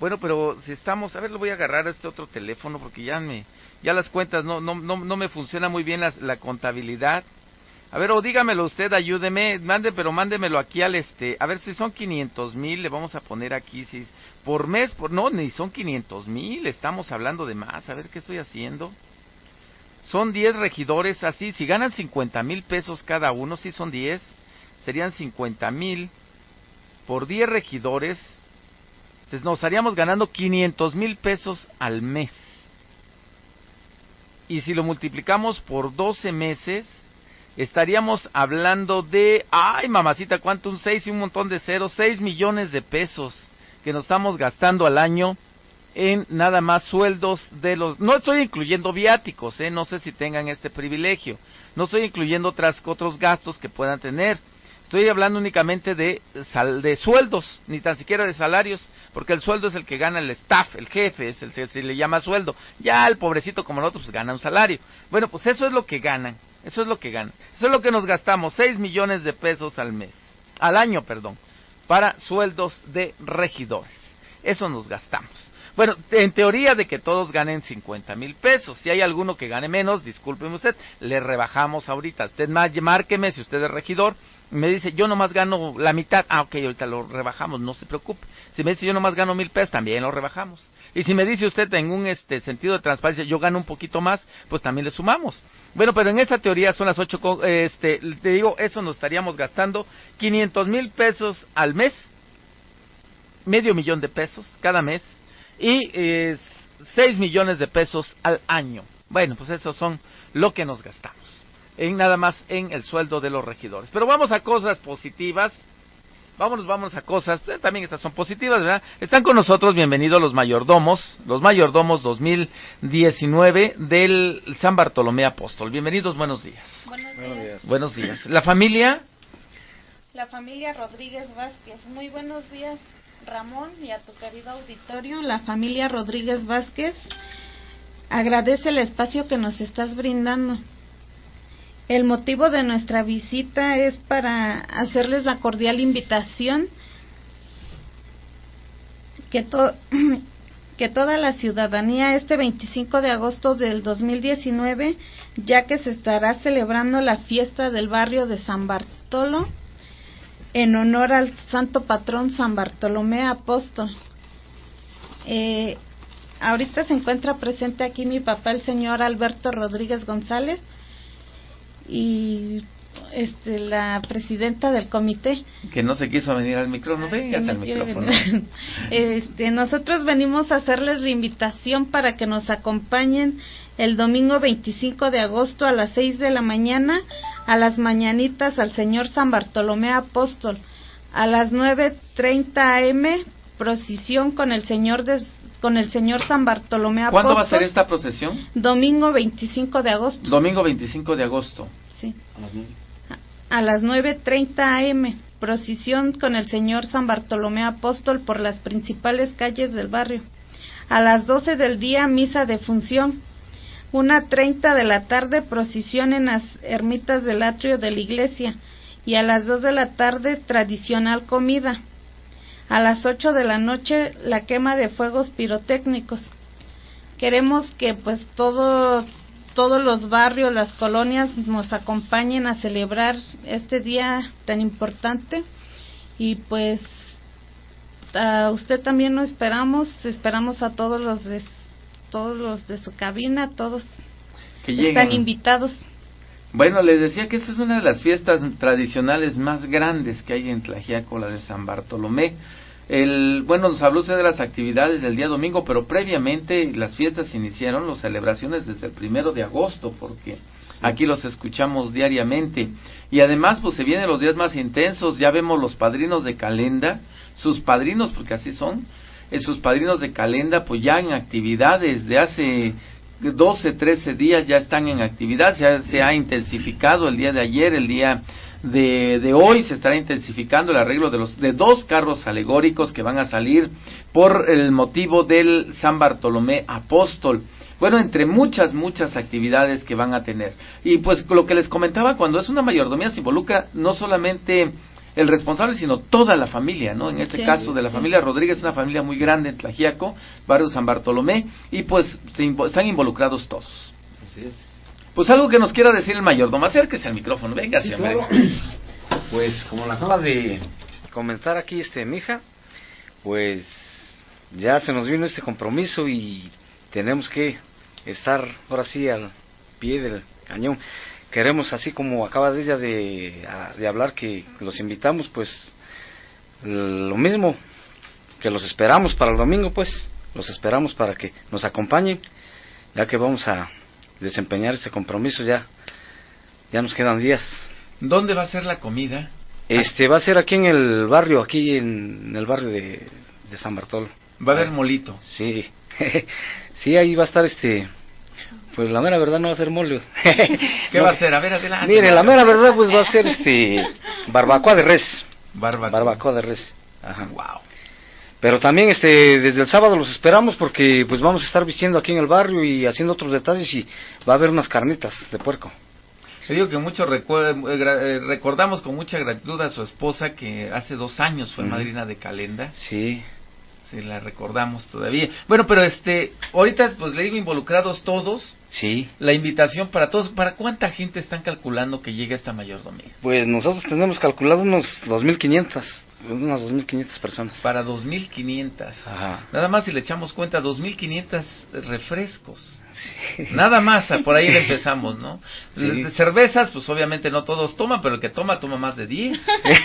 Bueno, pero si estamos, a ver, lo voy a agarrar a este otro teléfono porque ya me, ya las cuentas no, no, no, no me funciona muy bien la, contabilidad. A ver, o dígamelo usted, ayúdeme, mande, pero mándemelo aquí al este, a ver si son 500 mil, le vamos a poner aquí, si por mes, por, no, ni son 500 mil, estamos hablando de más, a ver qué estoy haciendo. Son 10 regidores así, si ganan 50 mil pesos cada uno, si son 10 serían 50 mil por 10 regidores, nos estaríamos ganando 500 mil pesos al mes. Y si lo multiplicamos por 12 meses, estaríamos hablando de, ay mamacita, cuánto, un 6 y un montón de ceros, 6 millones de pesos que nos estamos gastando al año en nada más sueldos de los... No estoy incluyendo viáticos, ¿eh? no sé si tengan este privilegio, no estoy incluyendo otras, otros gastos que puedan tener. Estoy hablando únicamente de, de sueldos, ni tan siquiera de salarios, porque el sueldo es el que gana el staff, el jefe, es el que se le llama sueldo. Ya el pobrecito como nosotros gana un salario. Bueno, pues eso es lo que ganan, eso es lo que ganan. Eso es lo que nos gastamos, 6 millones de pesos al mes, al año, perdón, para sueldos de regidores. Eso nos gastamos. Bueno, en teoría de que todos ganen 50 mil pesos. Si hay alguno que gane menos, discúlpeme usted, le rebajamos ahorita. Usted márqueme si usted es regidor me dice, yo nomás gano la mitad, ah, ok, ahorita lo rebajamos, no se preocupe. Si me dice, yo nomás gano mil pesos, también lo rebajamos. Y si me dice usted en un este sentido de transparencia, yo gano un poquito más, pues también le sumamos. Bueno, pero en esta teoría son las ocho, este, te digo, eso nos estaríamos gastando 500 mil pesos al mes medio millón de pesos cada mes y eh, 6 millones de pesos al año. Bueno, pues esos son lo que nos gastamos. En nada más en el sueldo de los regidores. Pero vamos a cosas positivas. Vámonos, vamos a cosas, eh, también estas son positivas, ¿verdad? Están con nosotros, bienvenidos los mayordomos, los mayordomos 2019 del San Bartolomé Apóstol. Bienvenidos, buenos días. Buenos días. Buenos días. ¿La familia? La familia Rodríguez Vázquez. Muy buenos días, Ramón, y a tu querido auditorio. La familia Rodríguez Vázquez agradece el espacio que nos estás brindando. El motivo de nuestra visita es para hacerles la cordial invitación que, que toda la ciudadanía este 25 de agosto del 2019, ya que se estará celebrando la fiesta del barrio de San Bartolo en honor al santo patrón San Bartolomé Apóstol. Eh, ahorita se encuentra presente aquí mi papá, el señor Alberto Rodríguez González, y este la presidenta del comité. Que no se quiso venir al micrófono venga al micrófono. este nosotros venimos a hacerles la invitación para que nos acompañen el domingo 25 de agosto a las 6 de la mañana a las mañanitas al señor San Bartolomé Apóstol a las 9:30 am procesión con el señor de, con el señor San Bartolomé Apóstol. ¿Cuándo va a ser esta procesión? Domingo 25 de agosto. Domingo 25 de agosto. Sí. A las 9.30 am, procesión con el señor San Bartolomé Apóstol por las principales calles del barrio. A las 12 del día, misa de función. Una treinta de la tarde, procesión en las ermitas del atrio de la iglesia. Y a las 2 de la tarde, tradicional comida. A las 8 de la noche, la quema de fuegos pirotécnicos. Queremos que pues todo todos los barrios, las colonias nos acompañen a celebrar este día tan importante y pues a usted también lo esperamos, esperamos a todos los de, todos los de su cabina, todos que están invitados. Bueno, les decía que esta es una de las fiestas tradicionales más grandes que hay en Tlajiaco, la de San Bartolomé. El, bueno, nos habló usted de las actividades del día domingo, pero previamente las fiestas iniciaron, las celebraciones desde el primero de agosto, porque aquí los escuchamos diariamente. Y además, pues se vienen los días más intensos, ya vemos los padrinos de calenda, sus padrinos, porque así son, eh, sus padrinos de calenda, pues ya en actividades de hace 12, 13 días ya están en actividad, se ha, se ha intensificado el día de ayer, el día de, de, hoy se estará intensificando el arreglo de los de dos carros alegóricos que van a salir por el motivo del San Bartolomé Apóstol. Bueno, entre muchas, muchas actividades que van a tener. Y pues lo que les comentaba, cuando es una mayordomía se involucra no solamente el responsable, sino toda la familia, ¿no? En este Sí, caso de la sí. familia Rodríguez, una familia muy grande en Tlajiaco, barrio San Bartolomé, y pues se invo- están involucrados todos. Así es. Pues algo que nos quiera decir el mayordomo, acérquese al micrófono, venga, Sí, claro. Pues como la acaba de comentar aquí este mija, pues ya se nos vino este compromiso y tenemos que estar ahora sí al pie del cañón. Queremos así como acaba de ella de, hablar que los invitamos pues lo mismo que los esperamos para el domingo pues los esperamos para que nos acompañen ya que vamos a desempeñar este compromiso ya ya nos quedan días ¿Dónde va a ser la comida? este va a ser aquí en el barrio, aquí en el barrio de, de San Bartolo. Va a haber molito. Sí, sí, ahí va a estar este. Pues la mera verdad no va a ser mole. ¿Qué va a ser? A ver, adelante. Mire, la mera verdad pues va a ser este. Barbacoa de res. Barbacoa. Barbacoa de res. Ajá. Wow. Pero también este desde el sábado los esperamos porque pues vamos a estar vistiendo aquí en el barrio y haciendo otros detalles y va a haber unas carnitas de puerco. Le digo que mucho eh, eh, recordamos con mucha gratitud a su esposa que hace dos años fue madrina de Calenda. Sí. Sí, la recordamos todavía. Bueno, pero este, ahorita pues le digo involucrados todos, Sí. la invitación para todos. ¿Para cuánta gente están calculando que llegue esta mayordomía? Pues nosotros tenemos calculado unos 2.500 unas 2.500 personas. Para 2.500. Ajá. Nada más si le echamos cuenta, 2.500 refrescos. Nada más, por ahí le empezamos, ¿no? Sí. Cervezas, pues obviamente no todos toman, pero el que toma, toma más de 10.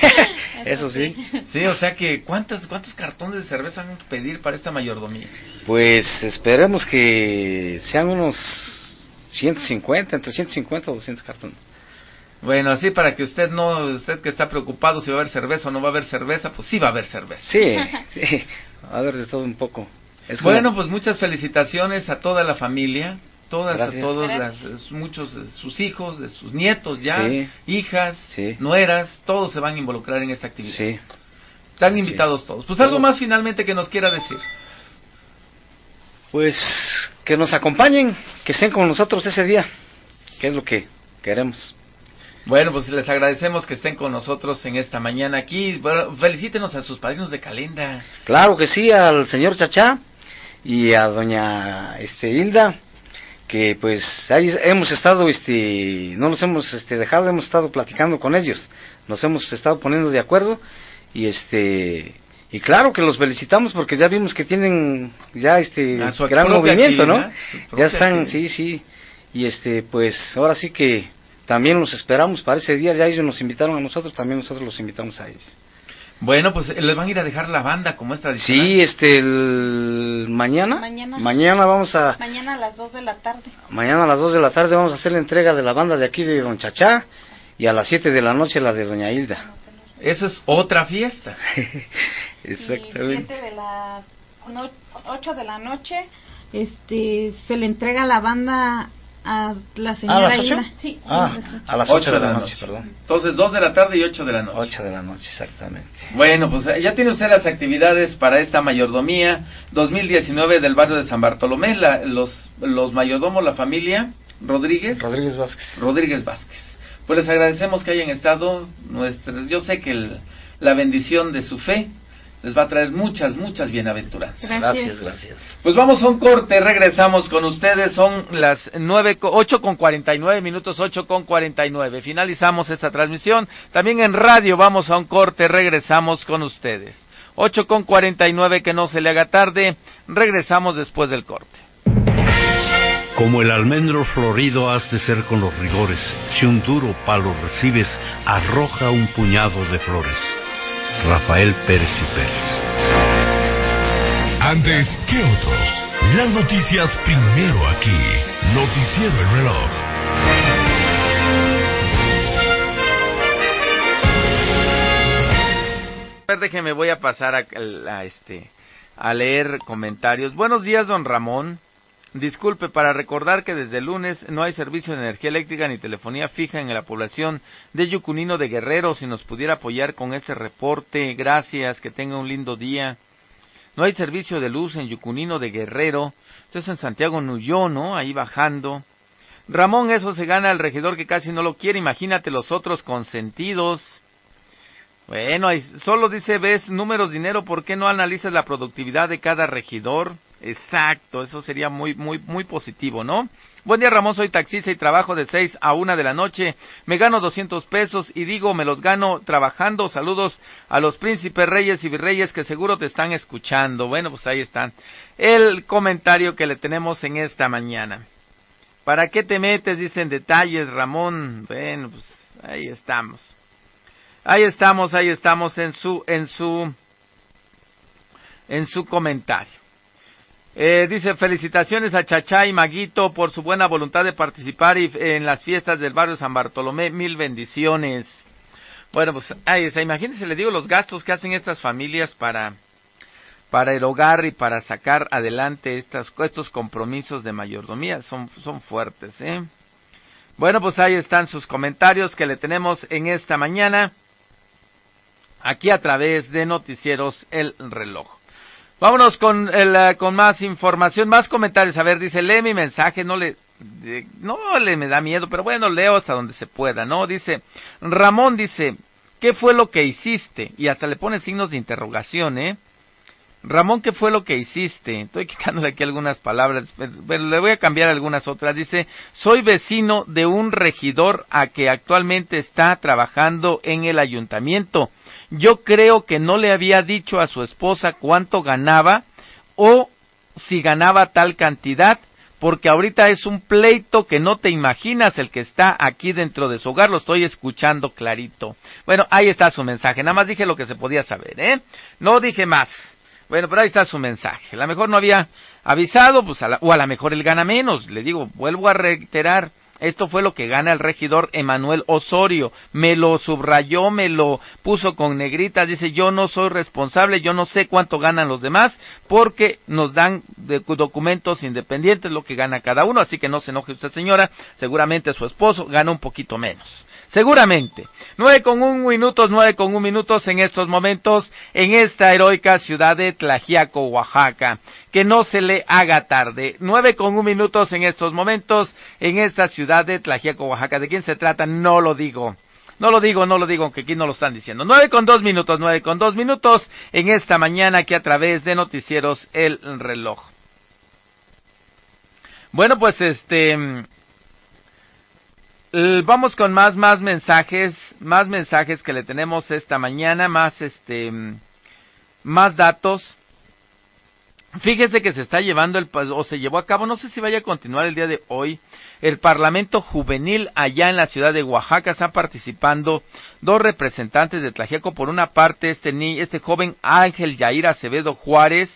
Eso sí. Sí, o sea que, ¿cuántas, ¿cuántos cartones de cerveza van a pedir para esta mayordomía? Pues esperemos que sean unos 150, entre 150 o 200 cartones. Bueno, así para que usted no, usted que está preocupado si va a haber cerveza o no va a haber cerveza, pues sí va a haber cerveza. Sí, sí, a ver de todo un poco. Es bueno, como- pues muchas felicitaciones a toda la familia, todas, Gracias. a todos, las, muchos de sus hijos, de sus nietos ya, Sí. hijas, Sí. nueras, todos se van a involucrar en esta actividad. Sí. Están Así invitados es. todos. Pues algo más finalmente que nos quiera decir. Pues que nos acompañen, que estén con nosotros ese día, que es lo que queremos. Bueno, pues les agradecemos que estén con nosotros en esta mañana aquí. Bueno, felicítenos a sus padrinos de calenda. Claro que sí, al señor Chachá y a doña este, Hilda, que pues ahí hemos estado, este, no nos hemos este, dejado, hemos estado platicando con ellos, nos hemos estado poniendo de acuerdo y este y claro que los felicitamos porque ya vimos que tienen ya este gran movimiento, ¿no? Ya están, sí, sí, y este pues ahora sí que también los esperamos para ese día, ya ellos nos invitaron a nosotros, también nosotros los invitamos a ellos. Bueno, pues les van a ir a dejar la banda como es tradicional. Sí, este, el mañana, Mañana. vamos a, Mañana a las 2 de la tarde. mañana a las 2 de la tarde vamos a hacer la entrega de la banda de aquí de Don Chachá y a las 7 de la noche la de Doña Hilda. Eso es otra fiesta. Exactamente. Siete de la no, 8 de la noche este se le entrega la banda a la señora las ocho? Hilda. Sí, Ah, a las Ocho 8 de la noche, perdón. Entonces, dos de la tarde y ocho de la noche. 8 de la noche, exactamente. Bueno, pues eh, ya tiene usted las actividades para esta mayordomía 2019 del barrio de San Bartolomé. La- los, los mayordomos, la familia Rodríguez. Rodríguez Vázquez. Rodríguez Vázquez. Pues les agradecemos que hayan estado. Nuestra, yo sé que el- la bendición de su fe les va a traer muchas, muchas bienaventuranzas. Gracias, gracias. Pues vamos a un corte, regresamos con ustedes, son las nueve, ocho con cuarenta y nueve minutos, ocho con cuarenta y nueve. Finalizamos esta transmisión, también en radio vamos a un corte, regresamos con ustedes. Ocho con cuarenta y nueve, que no se le haga tarde, regresamos después del corte. Como el almendro florido has de ser con los rigores. Si un duro palo recibes, arroja un puñado de flores. Rafael Pérez y Pérez. Antes que otros, las noticias primero aquí. Noticiero el reloj. A ver, déjeme, voy a pasar a, a este a leer comentarios. Buenos días, don Ramón. Disculpe, para recordar que desde el lunes no hay servicio de energía eléctrica ni telefonía fija en la población de Yucunino de Guerrero. Si nos pudiera apoyar con ese reporte, gracias, que tenga un lindo día. No hay servicio de luz en Yucunino de Guerrero. Esto es en Santiago Nuyó, ¿no? Ahí bajando. Ramón, eso se gana al regidor que casi no lo quiere. Imagínate los otros consentidos. Bueno, solo dice, ves números, dinero, ¿por qué no analizas la productividad de cada regidor? Exacto, eso sería muy, muy, muy positivo, ¿no? Buen día, Ramón, soy taxista y trabajo de 6 a 1 de la noche. Me gano 200 pesos y digo, me los gano trabajando. Saludos a los príncipes, reyes y virreyes que seguro te están escuchando. Bueno, pues ahí están. El comentario que le tenemos en esta mañana. ¿Para qué te metes? Dicen detalles, Ramón. Bueno, pues ahí estamos. Ahí estamos, ahí estamos en su, en su, en su comentario. Eh, dice felicitaciones a Chachá y Maguito por su buena voluntad de participar en las fiestas del barrio San Bartolomé. Mil bendiciones. Bueno, pues ahí está. Imagínense, le digo los gastos que hacen estas familias para, para el hogar y para sacar adelante estas, estos compromisos de mayordomía. Son, son fuertes, ¿eh? Bueno, pues ahí están sus comentarios que le tenemos en esta mañana aquí a través de Noticieros El Reloj. Vámonos con, el, eh, con más información, más comentarios. A ver, dice, lee mi mensaje, no le, de- no le me da miedo, pero bueno, leo hasta donde se pueda, ¿no? Dice, Ramón dice, ¿qué fue lo que hiciste? Y hasta le pone signos de interrogación, ¿eh? Ramón, ¿qué fue lo que hiciste? Estoy quitándole aquí algunas palabras, pero le voy a cambiar algunas otras. Dice, soy vecino de un regidor a que actualmente está trabajando en el ayuntamiento yo creo que no le había dicho a su esposa cuánto ganaba o si ganaba tal cantidad, porque ahorita es un pleito que no te imaginas el que está aquí dentro de su hogar, lo estoy escuchando clarito. Bueno, ahí está su mensaje, nada más dije lo que se podía saber, ¿eh? No dije más. Bueno, pero ahí está su mensaje. A lo mejor no había avisado, pues o a lo mejor él gana menos. Le digo, vuelvo a reiterar, esto fue lo que gana el regidor Emanuel Osorio. Me lo subrayó, me lo puso con negritas. Dice, yo no soy responsable, yo no sé cuánto ganan los demás, porque nos dan documentos independientes lo que gana cada uno. Así que no se enoje usted, señora. Seguramente su esposo gana un poquito menos. Seguramente. Nueve con un minutos, nueve con un minutos en estos momentos en esta heroica ciudad de Tlajiaco, Oaxaca. Que no se le haga tarde. Nueve con un minutos en estos momentos en esta ciudad de Tlajiaco, Oaxaca. ¿De quién se trata? No lo digo. No lo digo, no lo digo, aunque aquí no lo están diciendo. Nueve con dos minutos, nueve con dos minutos en esta mañana aquí a través de Noticieros El Reloj. Bueno, pues este vamos con más más mensajes, más mensajes que le tenemos esta mañana, más este más datos. Fíjese que se está llevando el o se llevó a cabo, no sé si vaya a continuar el día de hoy, el Parlamento Juvenil allá en la ciudad de Oaxaca están participando dos representantes de Tlajiaco, por una parte este ni, este joven Ángel Yair Acevedo Juárez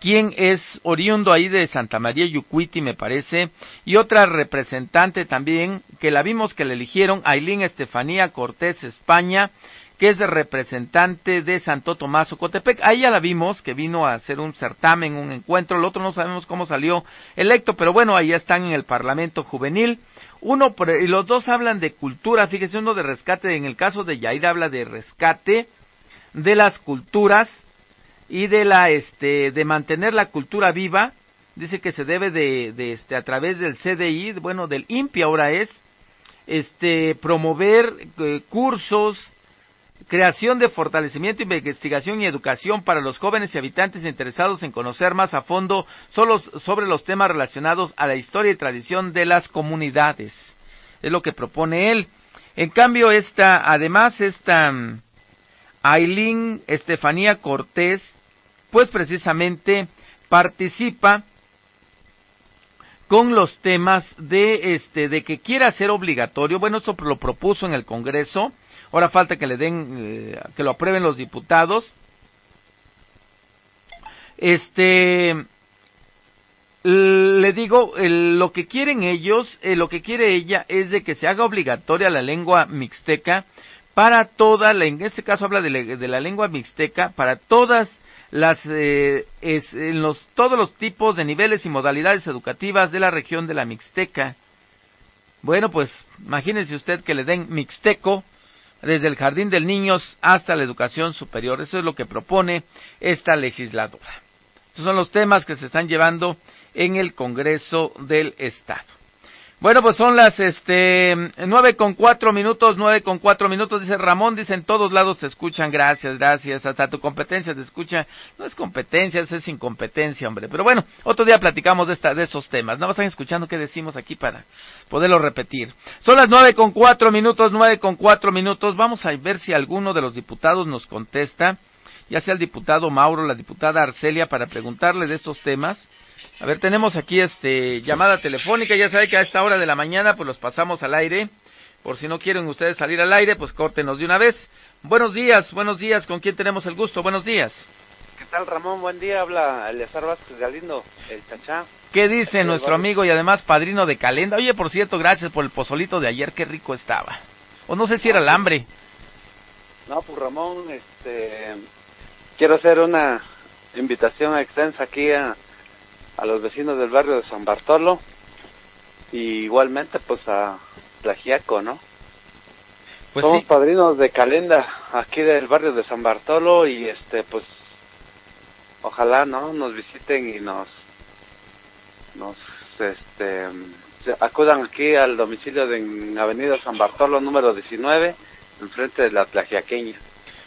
quien es oriundo ahí de Santa María Yucuiti, me parece, y otra representante también, que la vimos que le eligieron, Ailín Estefanía Cortés España, que es representante de Santo Tomás Ocotepec. Ahí ya la vimos, que vino a hacer un certamen, un encuentro, el otro no sabemos cómo salió electo, pero bueno, ahí están en el Parlamento Juvenil. Uno, y los dos hablan de cultura, fíjese, uno de rescate, en el caso de Yair habla de rescate de las culturas, y de la este de mantener la cultura viva dice que se debe de, de este a través del CDI bueno del INPI ahora es este promover eh, cursos creación de fortalecimiento, investigación y educación para los jóvenes y habitantes interesados en conocer más a fondo solo sobre los temas relacionados a la historia y tradición de las comunidades. Es lo que propone él. En cambio, esta, además, esta mm, Aileen Estefanía Cortés pues precisamente participa con los temas de este de que quiera ser obligatorio. Bueno, esto lo propuso en el Congreso. Ahora falta que le den eh, que lo aprueben los diputados. Este le digo lo que quieren ellos, eh, lo que quiere ella es de que se haga obligatoria la lengua mixteca para toda la, en este caso habla de la lengua mixteca para todas las, eh, es, en todos los tipos de niveles y modalidades educativas de la región de la Mixteca. Bueno, pues imagínese usted que le den Mixteco desde el jardín del niños hasta la educación superior. Eso es lo que propone esta legisladora. Estos son los temas que se están llevando en el Congreso del Estado. Bueno, pues son las este nueve con cuatro minutos, nueve con cuatro minutos, dice Ramón, dice en todos lados se escuchan, gracias, gracias, hasta tu competencia te escucha, no es competencia, es incompetencia, hombre, pero bueno, otro día platicamos de esta, de esos temas, no están escuchando qué decimos aquí para poderlo repetir. Son las nueve con cuatro minutos, nueve con cuatro minutos, vamos a ver si alguno de los diputados nos contesta, ya sea el diputado Mauro, la diputada Arcelia, para preguntarle de estos temas a ver, tenemos aquí este llamada telefónica, ya sabe que a esta hora de la mañana pues los pasamos al aire. Por si no quieren ustedes salir al aire, pues córtenos de una vez. Buenos días, buenos días, ¿con quién tenemos el gusto? Buenos días. ¿Qué tal, Ramón? Buen día, habla Eleazar Vázquez Galindo, el chachá. ¿Qué dice nuestro amigo y además padrino de Calenda? Oye, por cierto, gracias por el pozolito de ayer, qué rico estaba. O no sé si era el hambre. No, pues Ramón, este, quiero hacer una invitación extensa aquí a a los vecinos del barrio de San Bartolo y igualmente pues a Plagiaco, ¿no? Pues Somos padrinos de Calenda aquí del barrio de San Bartolo y este pues ojalá no nos visiten y nos nos este acudan aquí al domicilio de Avenida San Bartolo número 19 enfrente de la Tlajiaqueña.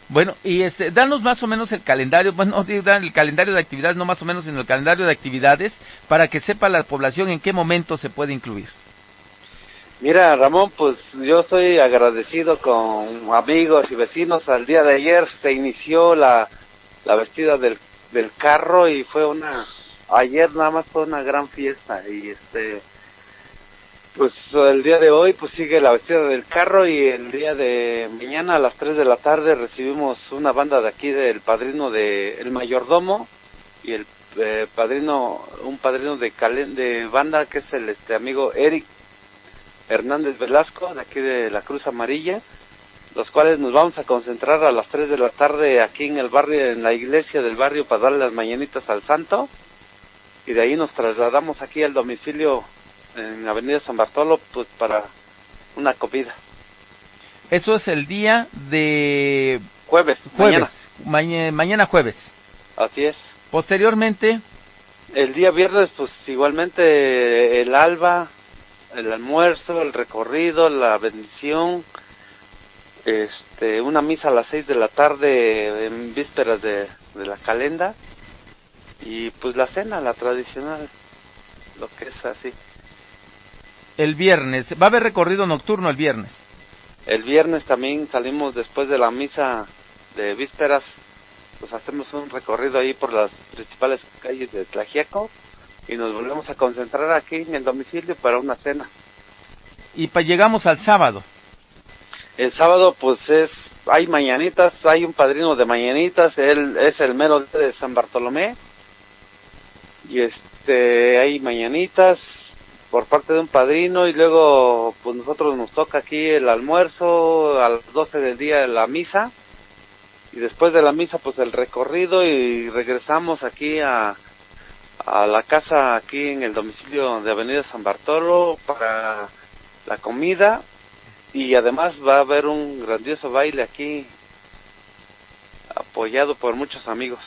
Bueno, y este, danos más o menos el calendario, bueno, el calendario de actividades, no más o menos, sino el calendario de actividades, para que sepa la población en qué momento se puede incluir. Mira, Ramón, pues yo estoy agradecido con amigos y vecinos. Al día de ayer se inició la, la vestida del, del carro y fue una, ayer nada más fue una gran fiesta y este, pues el día de hoy pues sigue la vestida del carro y el día de mañana a las 3 de la tarde recibimos una banda de aquí del padrino de El Mayordomo y el eh, padrino, un padrino de, de banda que es el este amigo Eric Hernández Velasco, de aquí de la Cruz Amarilla, los cuales nos vamos a concentrar a las 3 de la tarde aquí en el barrio, en la iglesia del barrio para darle las mañanitas al santo, y de ahí nos trasladamos aquí al domicilio en Avenida San Bartolo, pues para una comida. Eso es el día de jueves, jueves mañana. mañana jueves. Así es. Posteriormente, el día viernes, pues igualmente el alba, el almuerzo, el recorrido, la bendición, este, una misa a las seis de la tarde en vísperas de, de la calenda y pues la cena, la tradicional, lo que es así. El viernes, ¿va a haber recorrido nocturno el viernes? El viernes también salimos después de la misa de vísperas, pues hacemos un recorrido ahí por las principales calles de Tlajiaco y nos volvemos a concentrar aquí en el domicilio para una cena. Y pa llegamos al sábado. El sábado pues es hay mañanitas, hay un padrino de mañanitas, él es el mero de San Bartolomé. Y este hay mañanitas por parte de un padrino y luego pues nosotros nos toca aquí el almuerzo a las 12 del día la misa y después de la misa pues el recorrido y regresamos aquí a a la casa aquí en el domicilio de Avenida San Bartolo para la comida y además va a haber un grandioso baile aquí apoyado por muchos amigos.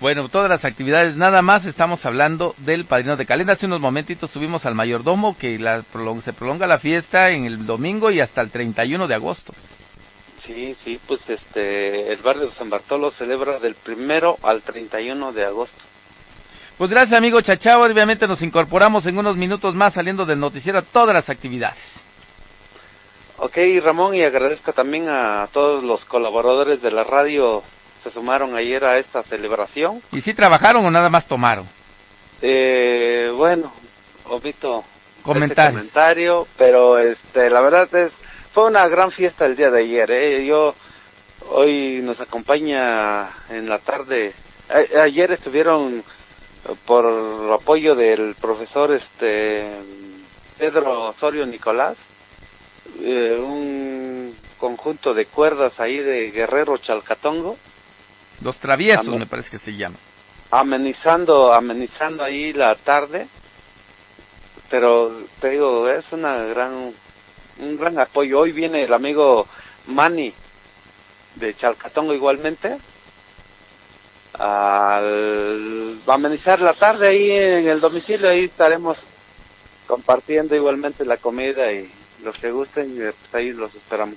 Bueno, todas las actividades, nada más estamos hablando del Padrino de Calenda. Hace unos momentitos subimos al mayordomo que la, se prolonga la fiesta en el domingo y hasta el 31 de agosto. Sí, sí, pues este, el barrio de San Bartolo celebra del primero al 31 de agosto. Pues gracias, amigo Chachao. Obviamente nos incorporamos en unos minutos más saliendo del noticiero a todas las actividades. Ok, Ramón, y agradezco también a todos los colaboradores de la radio se sumaron ayer a esta celebración. ¿Y si trabajaron o nada más tomaron? Eh, bueno, omito Comentarios. comentario, pero este, la verdad es fue una gran fiesta el día de ayer. ¿eh? Yo hoy nos acompaña en la tarde. ayer estuvieron por apoyo del profesor este Pedro Osorio Nicolás, eh, un conjunto de cuerdas ahí de Guerrero Chalcatongo. Los traviesos me parece que se llama. Amenizando, amenizando ahí la tarde, pero te digo, es una gran, un gran apoyo. Hoy viene el amigo Manny de Chalcatongo igualmente, al amenizar la tarde ahí en el domicilio, ahí estaremos compartiendo igualmente la comida y los que gusten, pues ahí los esperamos.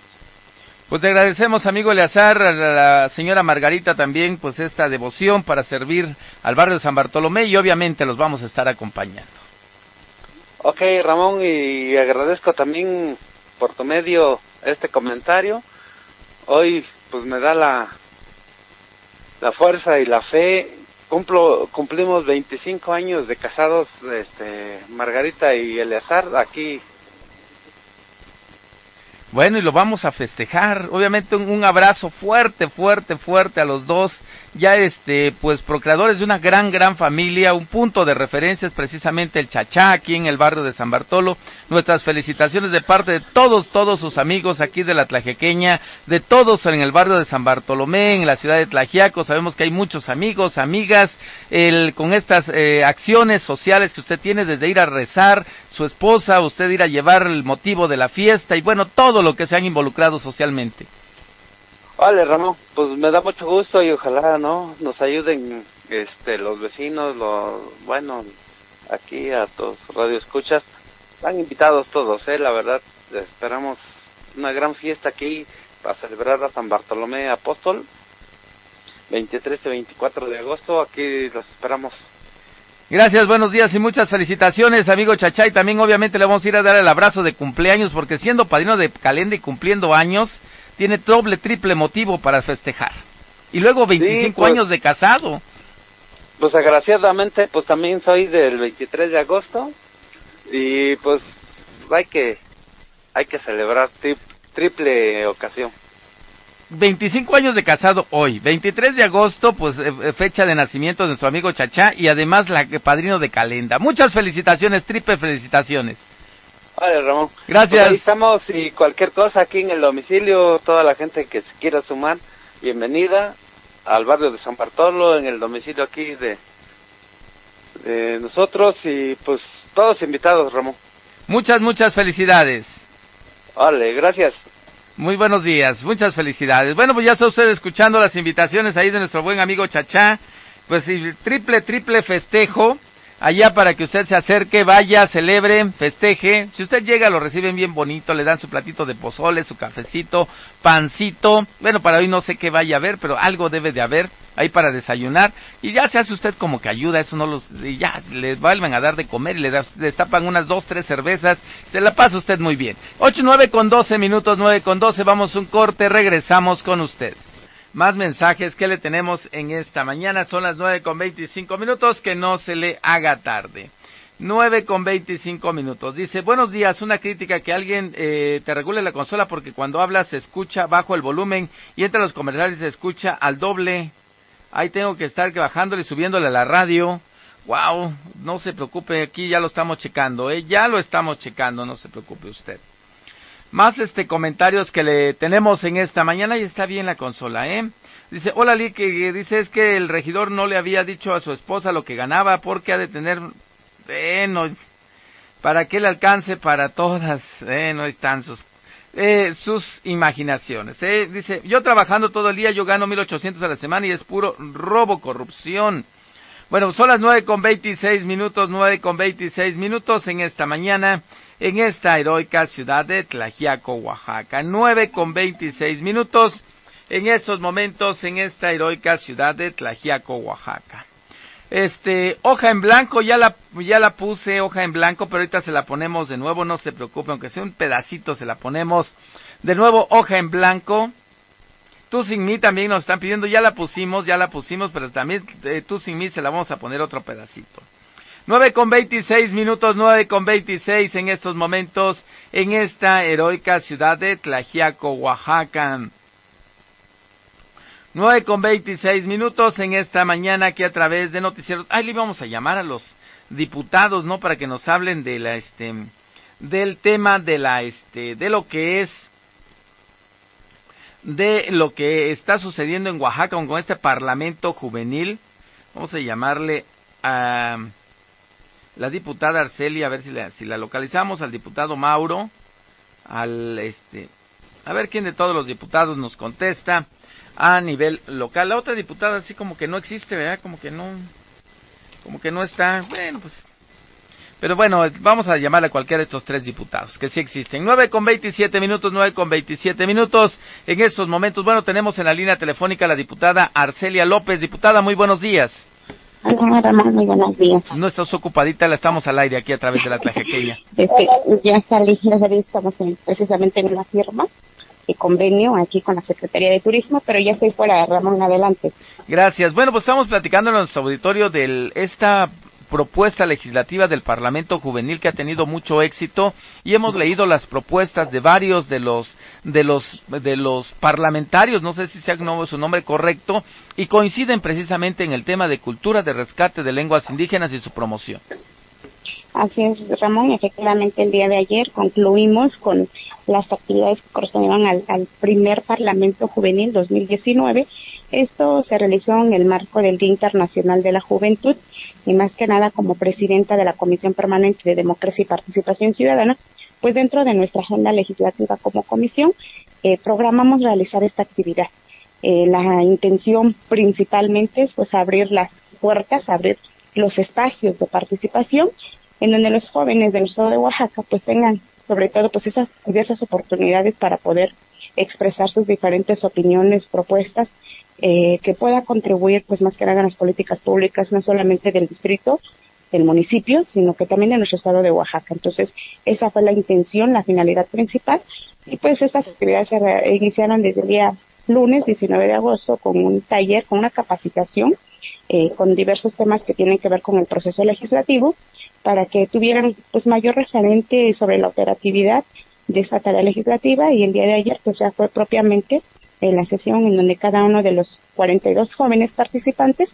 Pues te agradecemos, amigo Eleazar, a la señora Margarita también, pues esta devoción para servir al barrio de San Bartolomé y obviamente los vamos a estar acompañando. Ok, Ramón, y agradezco también por tu medio este comentario. Hoy, pues me da la, la fuerza y la fe. Cumplo, cumplimos 25 años de casados, este, Margarita y Eleazar, aquí. Bueno, y lo vamos a festejar. Obviamente un, un abrazo fuerte, fuerte, fuerte a los dos ya este pues procreadores de una gran gran familia un punto de referencia es precisamente el Chachá aquí en el barrio de San Bartolo. Nuestras felicitaciones de parte de todos todos sus amigos aquí de la Tlajequeña de todos en el barrio de San Bartolomé en la ciudad de Tlajiaco. Sabemos que hay muchos amigos amigas el, con estas eh, acciones sociales que usted tiene desde ir a rezar su esposa usted ir a llevar el motivo de la fiesta y bueno todo lo que se han involucrado socialmente Vale, Ramón, pues me da mucho gusto y ojalá, ¿no? Nos ayuden este, los vecinos, los, bueno, aquí a todos radio escuchas. Están invitados todos, ¿eh? La verdad, esperamos una gran fiesta aquí para celebrar a San Bartolomé Apóstol. 23 y 24 de agosto, aquí los esperamos. Gracias, buenos días y muchas felicitaciones, amigo Chachay. También obviamente le vamos a ir a dar el abrazo de cumpleaños porque siendo padrino de Calenda y cumpliendo años, tiene doble, triple motivo para festejar. Y luego 25 pues. años de casado. Pues agraciadamente, pues también soy del 23 de agosto y pues hay que hay que celebrar triple ocasión. 25 años de casado hoy, 23 de agosto, pues eh, eh, fecha de nacimiento de nuestro amigo Chachá y además la padrino de Calenda. Muchas felicitaciones, triple felicitaciones. Vale, Ramón. Gracias. Pues ahí estamos y cualquier cosa aquí en el domicilio, toda la gente que se quiera sumar, bienvenida al barrio de San Bartolo, en el domicilio aquí de, de nosotros y pues todos invitados, Ramón. Muchas, muchas felicidades. Vale, gracias. Muy buenos días, muchas felicidades. Bueno, pues ya está usted escuchando las invitaciones ahí de nuestro buen amigo Chachá. Pues triple, triple festejo allá para que usted se acerque, vaya, celebre, festeje. Si usted llega, lo reciben bien bonito, le dan su platito de pozole, su cafecito, pancito. Bueno, para hoy no sé qué vaya a haber, pero algo debe de haber ahí para desayunar. Y ya se hace usted como que ayuda, eso no los. Y ya les vuelven a dar de comer y le destapan unas dos, tres cervezas. Se la pasa usted muy bien. Ocho, nueve con doce minutos, nueve con doce, vamos un corte, regresamos con ustedes más mensajes que le tenemos en esta mañana. Son las nueve con veinticinco minutos, que no se le haga tarde. Nueve con veinticinco minutos. Dice, buenos días, una crítica que alguien eh, te regule la consola porque cuando hablas se escucha bajo el volumen y entre los comerciales se escucha al doble. Ahí tengo que estar bajándole y subiéndole a la radio. Wow, no se preocupe, aquí ya lo estamos checando, ¿eh? ya lo estamos checando, no se preocupe usted. Más este comentarios que le tenemos en esta mañana y está bien la consola, ¿eh? Dice, hola Lee, que dice es que el regidor no le había dicho a su esposa lo que ganaba porque ha de tener, eh, no, para que le alcance para todas, eh, no están sus, eh, sus imaginaciones, eh. Dice, yo trabajando todo el día, yo gano 1800 a la semana y es puro robo, corrupción. Bueno, son las nueve con veintiséis minutos, nueve con veintiséis minutos en esta mañana en esta heroica ciudad de Tlajiaco, Oaxaca. Nueve con veintiséis minutos en estos momentos en esta heroica ciudad de Tlajiaco, Oaxaca. Este, hoja en blanco, ya la, ya la puse hoja en blanco, pero ahorita se la ponemos de nuevo, no se preocupe, aunque sea un pedacito se la ponemos de nuevo hoja en blanco. Tú sin mí también nos están pidiendo, ya la pusimos, ya la pusimos, pero también eh, tú sin mí se la vamos a poner otro pedacito. Nueve con veintiséis minutos, nueve con veintiséis en estos momentos en esta heroica ciudad de Tlajiaco, Oaxaca. Nueve con veintiséis minutos en esta mañana que a través de noticieros, ahí le vamos a llamar a los diputados, ¿no? Para que nos hablen de la, este, del tema de la, este, de lo que es, de lo que está sucediendo en Oaxaca con este parlamento juvenil. Vamos a llamarle a, la diputada Arcelia, a ver si la, si la localizamos, al diputado Mauro, al este, a ver quién de todos los diputados nos contesta a nivel local. La otra diputada así como que no existe, ¿verdad? Como que no, como que no está, bueno, pues. Pero bueno, vamos a llamar a cualquiera de estos tres diputados, que sí existen. Nueve con veintisiete minutos, nueve con veintisiete minutos. En estos momentos, bueno, tenemos en la línea telefónica a la diputada Arcelia López. Diputada, muy buenos días. Hola, Ramón, muy buenos días. No estás ocupadita, la estamos al aire aquí a través de la trajequeña. Este, ya salí, ya salí, estamos precisamente en una firma de convenio aquí con la Secretaría de Turismo, pero ya estoy fuera, Ramón, adelante. Gracias. Bueno, pues estamos platicando en nuestro auditorio de esta propuesta legislativa del Parlamento Juvenil que ha tenido mucho éxito y hemos leído las propuestas de varios de los de los de los parlamentarios, no sé si sea su nombre correcto, y coinciden precisamente en el tema de cultura de rescate de lenguas indígenas y su promoción. Así es, Ramón. Efectivamente, el día de ayer concluimos con las actividades que correspondieron al, al primer Parlamento Juvenil 2019 esto se realizó en el marco del Día Internacional de la Juventud y más que nada como presidenta de la Comisión Permanente de Democracia y Participación Ciudadana, pues dentro de nuestra agenda legislativa como comisión eh, programamos realizar esta actividad. Eh, la intención principalmente es pues abrir las puertas, abrir los espacios de participación en donde los jóvenes del estado de Oaxaca pues tengan sobre todo pues esas diversas oportunidades para poder expresar sus diferentes opiniones, propuestas eh, que pueda contribuir pues más que nada a las políticas públicas no solamente del distrito del municipio, sino que también de nuestro estado de Oaxaca. Entonces, esa fue la intención, la finalidad principal. Y pues estas actividades se iniciaron desde el día lunes 19 de agosto con un taller, con una capacitación, eh, con diversos temas que tienen que ver con el proceso legislativo, para que tuvieran pues mayor referente sobre la operatividad de esta tarea legislativa y el día de ayer pues ya fue propiamente en la sesión en donde cada uno de los 42 jóvenes participantes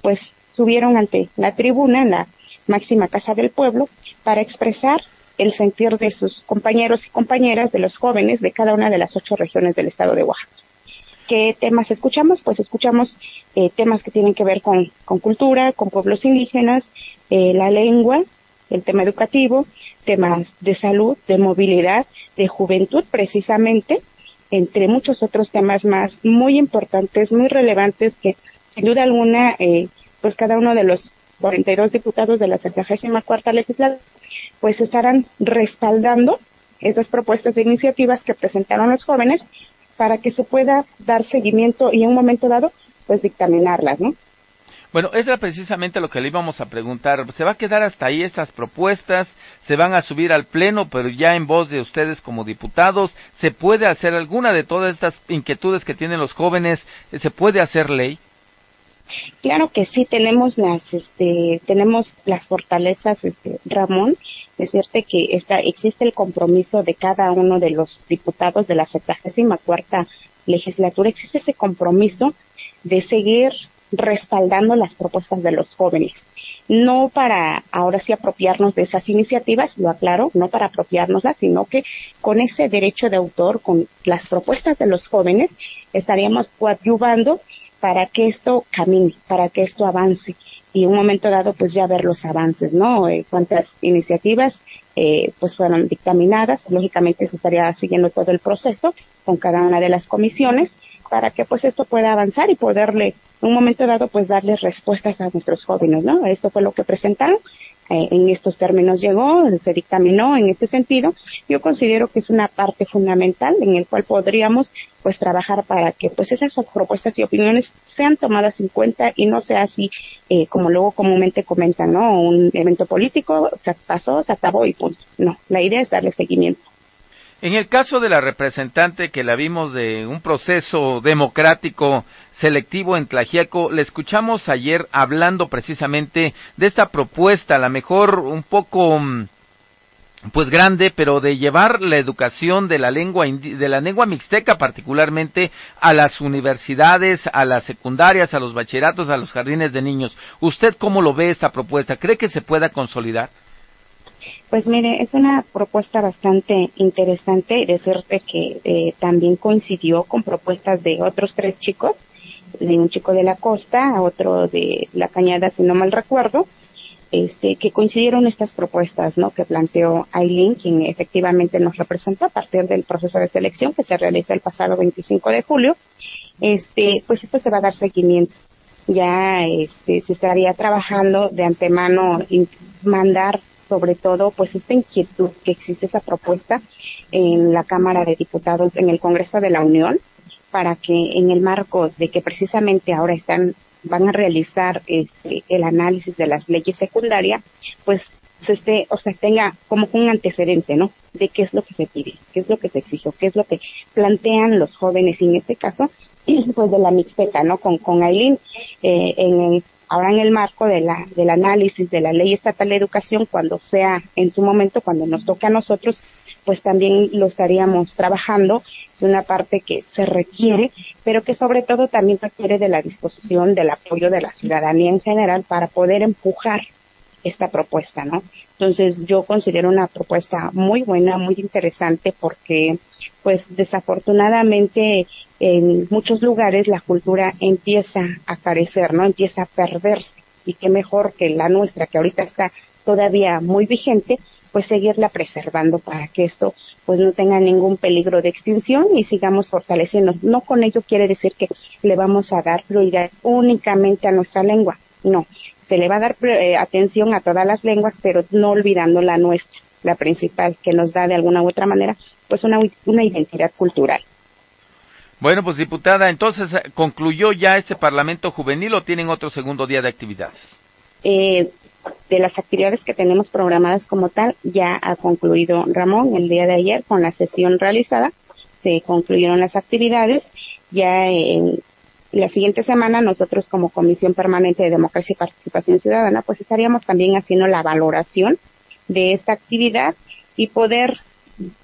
pues subieron ante la tribuna en la máxima casa del pueblo para expresar el sentir de sus compañeros y compañeras, de los jóvenes de cada una de las ocho regiones del estado de Oaxaca. ¿Qué temas escuchamos? Pues escuchamos eh, temas que tienen que ver con, cultura, con pueblos indígenas, eh, la lengua, el tema educativo, temas de salud, de movilidad, de juventud precisamente, entre muchos otros temas más muy importantes, muy relevantes que sin duda alguna eh, pues cada uno de los 42 diputados de la 74 legislatura pues estarán respaldando esas propuestas de iniciativas que presentaron los jóvenes para que se pueda dar seguimiento y en un momento dado pues dictaminarlas, ¿no? Bueno, eso era precisamente lo que le íbamos a preguntar. ¿Se va a quedar hasta ahí estas propuestas? ¿Se van a subir al Pleno, pero ya en voz de ustedes como diputados? ¿Se puede hacer alguna de todas estas inquietudes que tienen los jóvenes? ¿Se puede hacer ley? Claro que sí, tenemos las, este, tenemos las fortalezas, este, Ramón, decirte que está, existe el compromiso de cada uno de los diputados de la 74 legislatura, existe ese compromiso de seguir respaldando las propuestas de los jóvenes. No para ahora sí apropiarnos de esas iniciativas, lo aclaro, no para apropiárnoslas, sino que con ese derecho de autor, con las propuestas de los jóvenes, estaríamos coadyuvando para que esto camine, para que esto avance y en un momento dado pues ya ver los avances, ¿no? Eh, cuántas iniciativas eh, pues fueron dictaminadas, lógicamente se estaría siguiendo todo el proceso con cada una de las comisiones para que pues esto pueda avanzar y poderle un momento dado pues darles respuestas a nuestros jóvenes, ¿no? Eso fue lo que presentaron eh, en estos términos llegó, se dictaminó en este sentido. Yo considero que es una parte fundamental en el cual podríamos pues trabajar para que pues esas propuestas y opiniones sean tomadas en cuenta y no sea así eh, como luego comúnmente comentan, ¿no? Un evento político pasó, se acabó y punto. No, la idea es darle seguimiento. En el caso de la representante que la vimos de un proceso democrático selectivo en Tlajiaco, le escuchamos ayer hablando precisamente de esta propuesta, a la mejor un poco mm, pues grande, pero de llevar la educación de la lengua de la lengua mixteca particularmente a las universidades, a las secundarias, a los bachilleratos, a los jardines de niños. ¿Usted cómo lo ve esta propuesta? ¿Cree que se pueda consolidar? Pues mire, es una propuesta bastante interesante y decirte que eh, también coincidió con propuestas de otros tres chicos, de un chico de la costa, otro de la cañada, si no mal recuerdo, este, que coincidieron estas propuestas, ¿no? Que planteó Aileen, quien efectivamente nos representó a partir del proceso de selección que se realizó el pasado 25 de julio. Este, pues esto se va a dar seguimiento. Ya, este, se estaría trabajando de antemano mandar sobre todo pues esta inquietud que existe esa propuesta en la Cámara de Diputados en el Congreso de la Unión para que en el marco de que precisamente ahora están van a realizar este el análisis de las leyes secundarias pues se esté o sea tenga como un antecedente no de qué es lo que se pide qué es lo que se exige qué es lo que plantean los jóvenes en este caso pues de la mixteca no con con Aileen eh, en el ahora en el marco de la, del análisis de la ley estatal de educación, cuando sea en su momento, cuando nos toque a nosotros, pues también lo estaríamos trabajando de una parte que se requiere, pero que sobre todo también requiere de la disposición, del apoyo de la ciudadanía en general para poder empujar esta propuesta, ¿no? Entonces yo considero una propuesta muy buena, muy interesante porque pues desafortunadamente en muchos lugares la cultura empieza a carecer, ¿no? Empieza a perderse y qué mejor que la nuestra que ahorita está todavía muy vigente, pues seguirla preservando para que esto pues no tenga ningún peligro de extinción y sigamos fortaleciendo. No con ello quiere decir que le vamos a dar prioridad únicamente a nuestra lengua, no, se le va a dar eh, atención a todas las lenguas, pero no olvidando la nuestra, la principal, que nos da de alguna u otra manera pues una, una identidad cultural. Bueno, pues diputada, entonces eh, concluyó ya este Parlamento Juvenil o tienen otro segundo día de actividades. Eh, de las actividades que tenemos programadas como tal, ya ha concluido Ramón el día de ayer con la sesión realizada. Se concluyeron las actividades. Ya en la siguiente semana nosotros como Comisión Permanente de Democracia y Participación Ciudadana pues estaríamos también haciendo la valoración de esta actividad y poder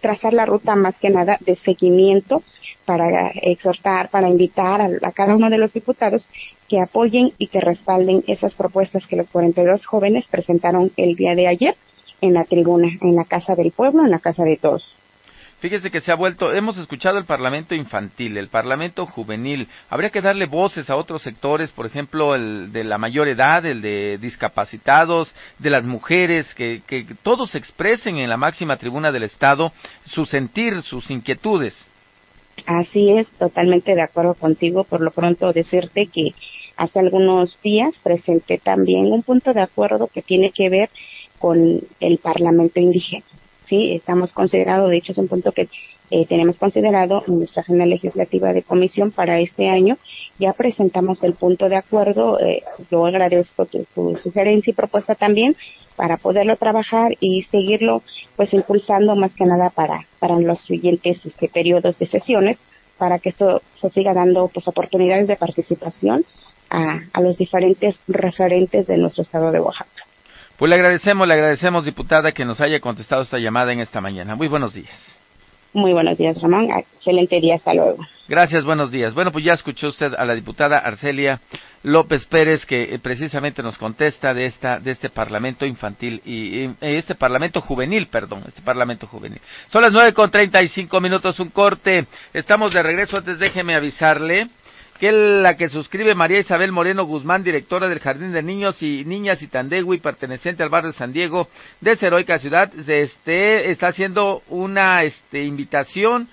trazar la ruta más que nada de seguimiento para exhortar, para invitar a, cada uno de los diputados que apoyen y que respalden esas propuestas que los 42 jóvenes presentaron el día de ayer en la tribuna, en la Casa del Pueblo, en la Casa de Todos. Fíjese que se ha vuelto, hemos escuchado el Parlamento infantil, el Parlamento juvenil. Habría que darle voces a otros sectores, por ejemplo, el de la mayor edad, el de discapacitados, de las mujeres, que, que todos expresen en la máxima tribuna del Estado su sentir, sus inquietudes. Así es, totalmente de acuerdo contigo. Por lo pronto decirte que hace algunos días presenté también un punto de acuerdo que tiene que ver con el Parlamento indígena. Sí, estamos considerado, de hecho es un punto que eh, tenemos considerado en nuestra agenda legislativa de comisión para este año. Ya presentamos el punto de acuerdo. Eh, yo agradezco tu, sugerencia y propuesta también para poderlo trabajar y seguirlo pues impulsando más que nada para, para los siguientes este, periodos de sesiones para que esto se siga dando pues oportunidades de participación a, a los diferentes referentes de nuestro estado de Oaxaca. Pues le agradecemos, le agradecemos, diputada, que nos haya contestado esta llamada en esta mañana. Muy buenos días. Muy buenos días, Ramón. Excelente día, hasta luego. Gracias, buenos días. Bueno, pues ya escuchó usted a la diputada Arcelia López Pérez, que eh, precisamente nos contesta de esta, de este Parlamento infantil y, y este Parlamento juvenil, perdón, este Parlamento juvenil. Son las nueve con treinta y cinco minutos, un corte. Estamos de regreso. Antes déjeme avisarle que la que suscribe María Isabel Moreno Guzmán, directora del Jardín de Niños y Niñas Itandegui, perteneciente al barrio San Diego de esa heroica ciudad, este, está haciendo una este, invitación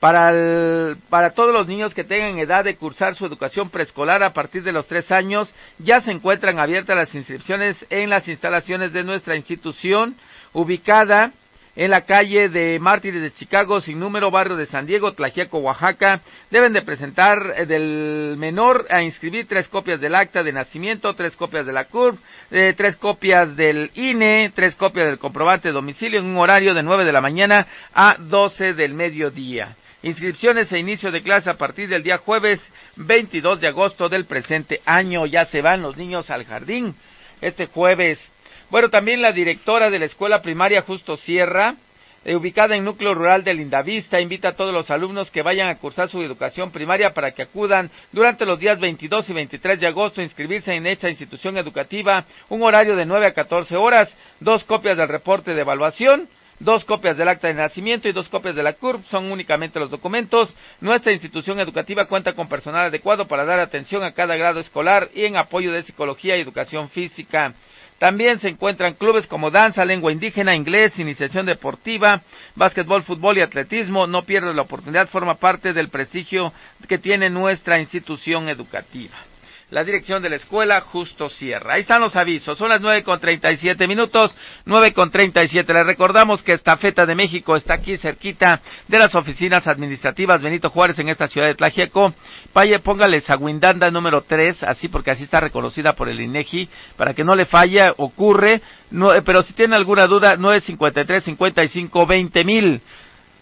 para, para todos los niños que tengan edad de cursar su educación preescolar a partir de los tres años. Ya se encuentran abiertas las inscripciones en las instalaciones de nuestra institución, ubicada en la calle de Mártires de Chicago, sin número, barrio de San Diego, Tlajiaco, Oaxaca. Deben de presentar eh, del menor a inscribir tres copias del acta de nacimiento, tres copias de la CURP, eh, tres copias del INE, tres copias del comprobante de domicilio en un horario de nueve de la mañana a doce del mediodía. Inscripciones e inicio de clase a partir del día jueves 22 de agosto del presente año. Ya se van los niños al jardín. Este jueves bueno, también la directora de la escuela primaria Justo Sierra, eh, ubicada en núcleo rural de Lindavista, invita a todos los alumnos que vayan a cursar su educación primaria para que acudan durante los días 22 y 23 de agosto a inscribirse en esta institución educativa, un horario de 9 a 14 horas, dos copias del reporte de evaluación, dos copias del acta de nacimiento y dos copias de la CURP son únicamente los documentos. Nuestra institución educativa cuenta con personal adecuado para dar atención a cada grado escolar y en apoyo de psicología y educación física. También se encuentran clubes como danza, lengua indígena, inglés, iniciación deportiva, básquetbol, fútbol y atletismo. No pierdas la oportunidad, forma parte del prestigio que tiene nuestra institución educativa la dirección de la escuela Justo Sierra. Ahí están los avisos, son las nueve con treinta y siete minutos, nueve con treinta y siete. Les recordamos que esta Feta de México está aquí cerquita de las oficinas administrativas Benito Juárez en esta ciudad de Tlajeco. Vaya, póngale Saguindanda número tres, así porque así está reconocida por el INEGI, para que no le falle, ocurre, no, eh, pero si tiene alguna duda, nueve cincuenta y tres cincuenta y cinco veinte mil,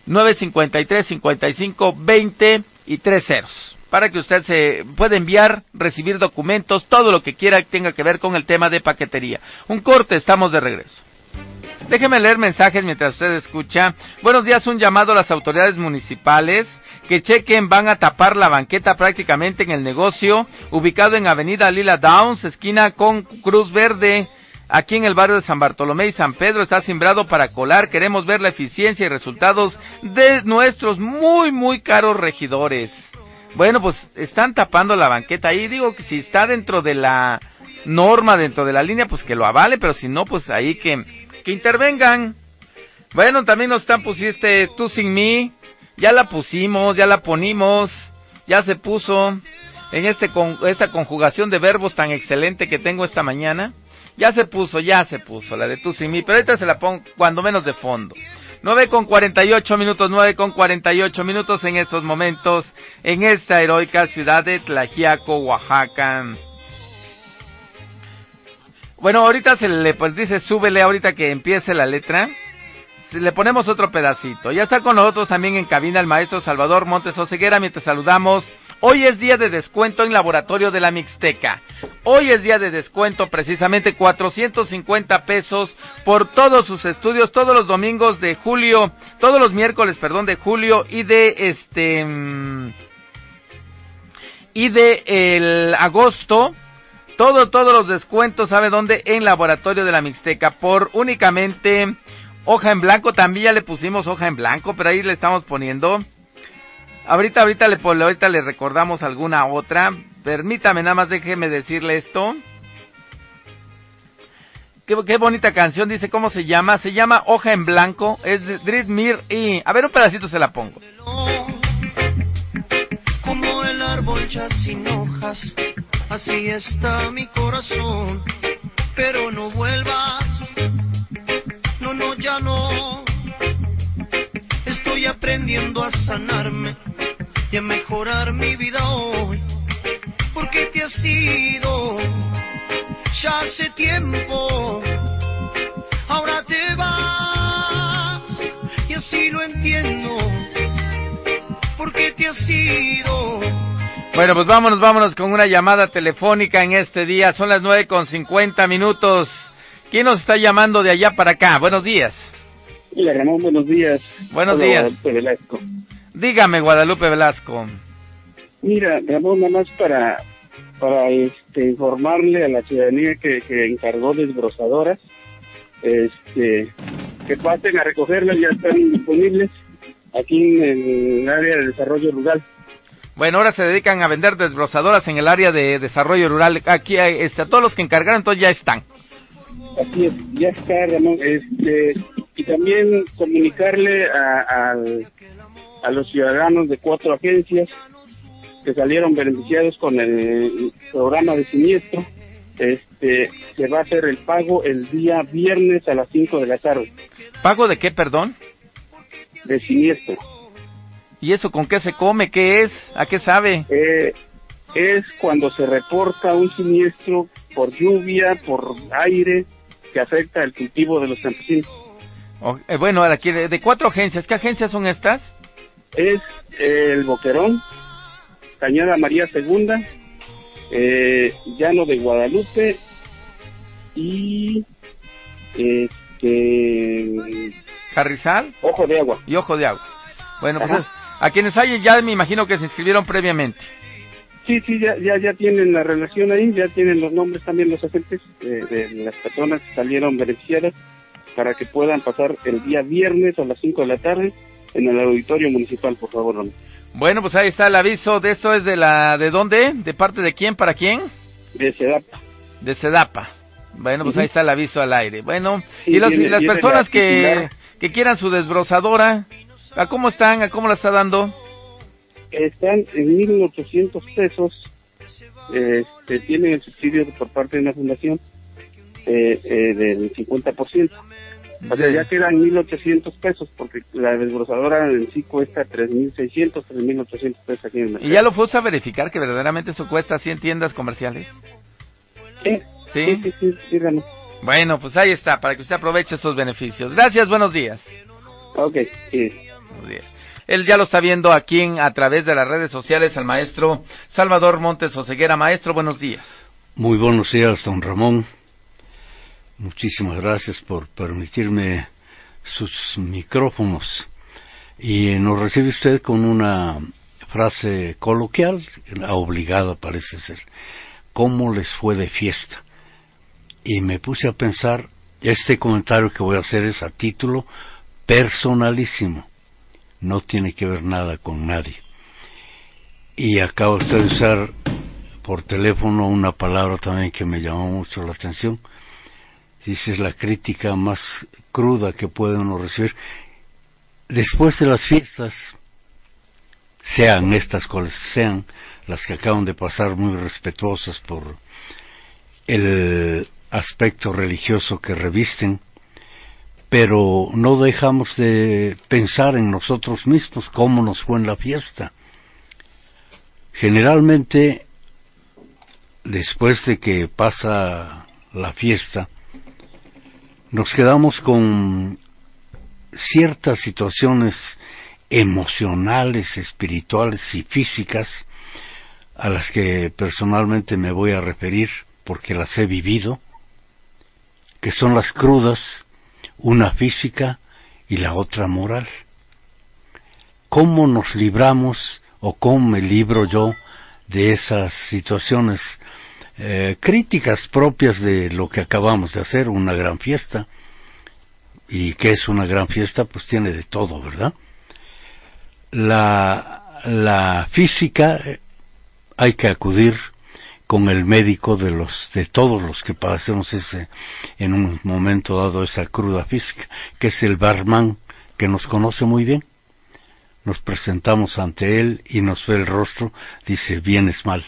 nueve cincuenta y tres cincuenta y cinco veinte y tres ceros para que usted se pueda enviar, recibir documentos, todo lo que quiera que tenga que ver con el tema de paquetería. Un corte, estamos de regreso. Déjeme leer mensajes mientras usted escucha. Buenos días, un llamado a las autoridades municipales que chequen, van a tapar la banqueta prácticamente en el negocio ubicado en Avenida Lila Downs, esquina con Cruz Verde. Aquí en el barrio de San Bartolomé y San Pedro está sembrado para colar. Queremos ver la eficiencia y resultados de nuestros muy, muy caros regidores. Bueno, pues están tapando la banqueta ahí. Digo que si está dentro de la norma, dentro de la línea, pues que lo avale, pero si no, pues ahí que, que intervengan. Bueno, también nos están pusiste tú sin mí. Ya la pusimos, ya la ponimos, ya se puso en este con, esta conjugación de verbos tan excelente que tengo esta mañana. Ya se puso, ya se puso la de tú sin mí, pero ahorita se la pongo cuando menos de fondo. 9 con 48 minutos, 9 con 48 minutos en estos momentos en esta heroica ciudad de Tlajiaco, Oaxaca. Bueno, ahorita se le pues dice súbele ahorita que empiece la letra. Le ponemos otro pedacito. Ya está con nosotros también en cabina el maestro Salvador Montes Oseguera mientras saludamos. Hoy es día de descuento en Laboratorio de la Mixteca. Hoy es día de descuento precisamente 450 pesos por todos sus estudios todos los domingos de julio, todos los miércoles, perdón, de julio y de este y de el agosto todo, todos los descuentos, ¿sabe dónde? En Laboratorio de la Mixteca, por únicamente hoja en blanco. También ya le pusimos hoja en blanco, pero ahí le estamos poniendo. Ahorita, ahorita le, ahorita le recordamos alguna otra. Permítame, nada más déjeme decirle esto. Qué, qué, bonita canción, dice cómo se llama. Se llama Hoja en Blanco. Es de Dritmir y... A ver, un pedacito se la pongo. Como el árbol ya sin hojas así está mi corazón, pero no vuelvas, no, no, ya no. Estoy aprendiendo a sanarme mejorar mi vida hoy, porque te has ido ya hace tiempo, ahora te vas y así lo entiendo, porque te has ido bueno, pues vámonos, vámonos con una llamada telefónica en este día. Son las nueve con cincuenta minutos. ¿Quién nos está llamando de allá para acá? Buenos días. Hola Ramón, buenos días. Buenos días. Guadalupe Velasco. Dígame, Guadalupe Velasco. Mira, Ramón, nada más para, para este, informarle a la ciudadanía que, que encargó desbrozadoras, este, que pasen a recogerlas, ya están disponibles aquí en el área de desarrollo rural. Bueno, ahora se dedican a vender desbrozadoras en el área de desarrollo rural. Aquí, este, a todos los que encargaron, entonces ya están. Así es, ya está, Ramón. Este, y también comunicarle a, a, los ciudadanos de cuatro agencias que salieron beneficiados con el programa de siniestro. Este, se va a hacer el pago el día viernes a las 5 de la tarde. ¿Pago de qué, perdón? De siniestro. ¿Y eso con qué se come? ¿Qué es? ¿A qué sabe? Eh, es cuando se reporta un siniestro por lluvia, por aire, que afecta el cultivo de los campesinos. Eh, bueno, ahora de cuatro agencias, ¿qué agencias son estas? Es el Boquerón, Cañada María Segunda, eh, Llano de Guadalupe y este Carrizal, Ojo de Agua y Ojo de Agua. Bueno, pues a quienes hay ya me imagino que se inscribieron previamente. Sí, sí, ya, ya, ya tienen la relación ahí, ya tienen los nombres también los agentes eh, de las personas que salieron beneficiadas para que puedan pasar el día viernes a las 5 de la tarde en el auditorio municipal, por favor. Bueno, pues ahí está el aviso. ¿De esto es de la de dónde? ¿De parte de quién? ¿Para quién? De Sedapa. De Sedapa. Bueno, pues ahí está el aviso al aire. Bueno, y, los, las personas que, que quieran su desbrozadora, ¿A cómo están? ¿A cómo la está dando? Están en 1.800 pesos. Este, tienen el subsidio por parte de una fundación eh, eh, del 50%. O sea, ya quedan 1.800 pesos porque la desbrozadora en sí cuesta 3.600, 3.800 pesos aquí en el ¿Y ya lo fuiste a verificar que verdaderamente eso cuesta 100 tiendas comerciales? Sí. ¿Sí? Sí, sí, sí, Bueno, pues ahí está, para que usted aproveche esos beneficios. Gracias, buenos días. Ok, sí. Él ya lo está viendo aquí a través de las redes sociales al maestro Salvador Montes Oseguera. Maestro, buenos días. Muy buenos días, don Ramón. Muchísimas gracias por permitirme sus micrófonos. Y nos recibe usted con una frase coloquial, obligada parece ser. ¿Cómo les fue de fiesta? Y me puse a pensar, este comentario que voy a hacer es a título personalísimo no tiene que ver nada con nadie. Y acaba usted de usar por teléfono una palabra también que me llamó mucho la atención. Dice es la crítica más cruda que puede uno recibir. Después de las fiestas, sean estas cuales sean, las que acaban de pasar muy respetuosas por el aspecto religioso que revisten, pero no dejamos de pensar en nosotros mismos cómo nos fue en la fiesta. Generalmente, después de que pasa la fiesta, nos quedamos con ciertas situaciones emocionales, espirituales y físicas a las que personalmente me voy a referir porque las he vivido, que son las crudas, una física y la otra moral. ¿Cómo nos libramos o cómo me libro yo de esas situaciones eh, críticas propias de lo que acabamos de hacer, una gran fiesta? ¿Y qué es una gran fiesta? Pues tiene de todo, ¿verdad? La, la física eh, hay que acudir con el médico de los de todos los que padecemos ese en un momento dado esa cruda física que es el barman que nos conoce muy bien nos presentamos ante él y nos ve el rostro dice vienes mal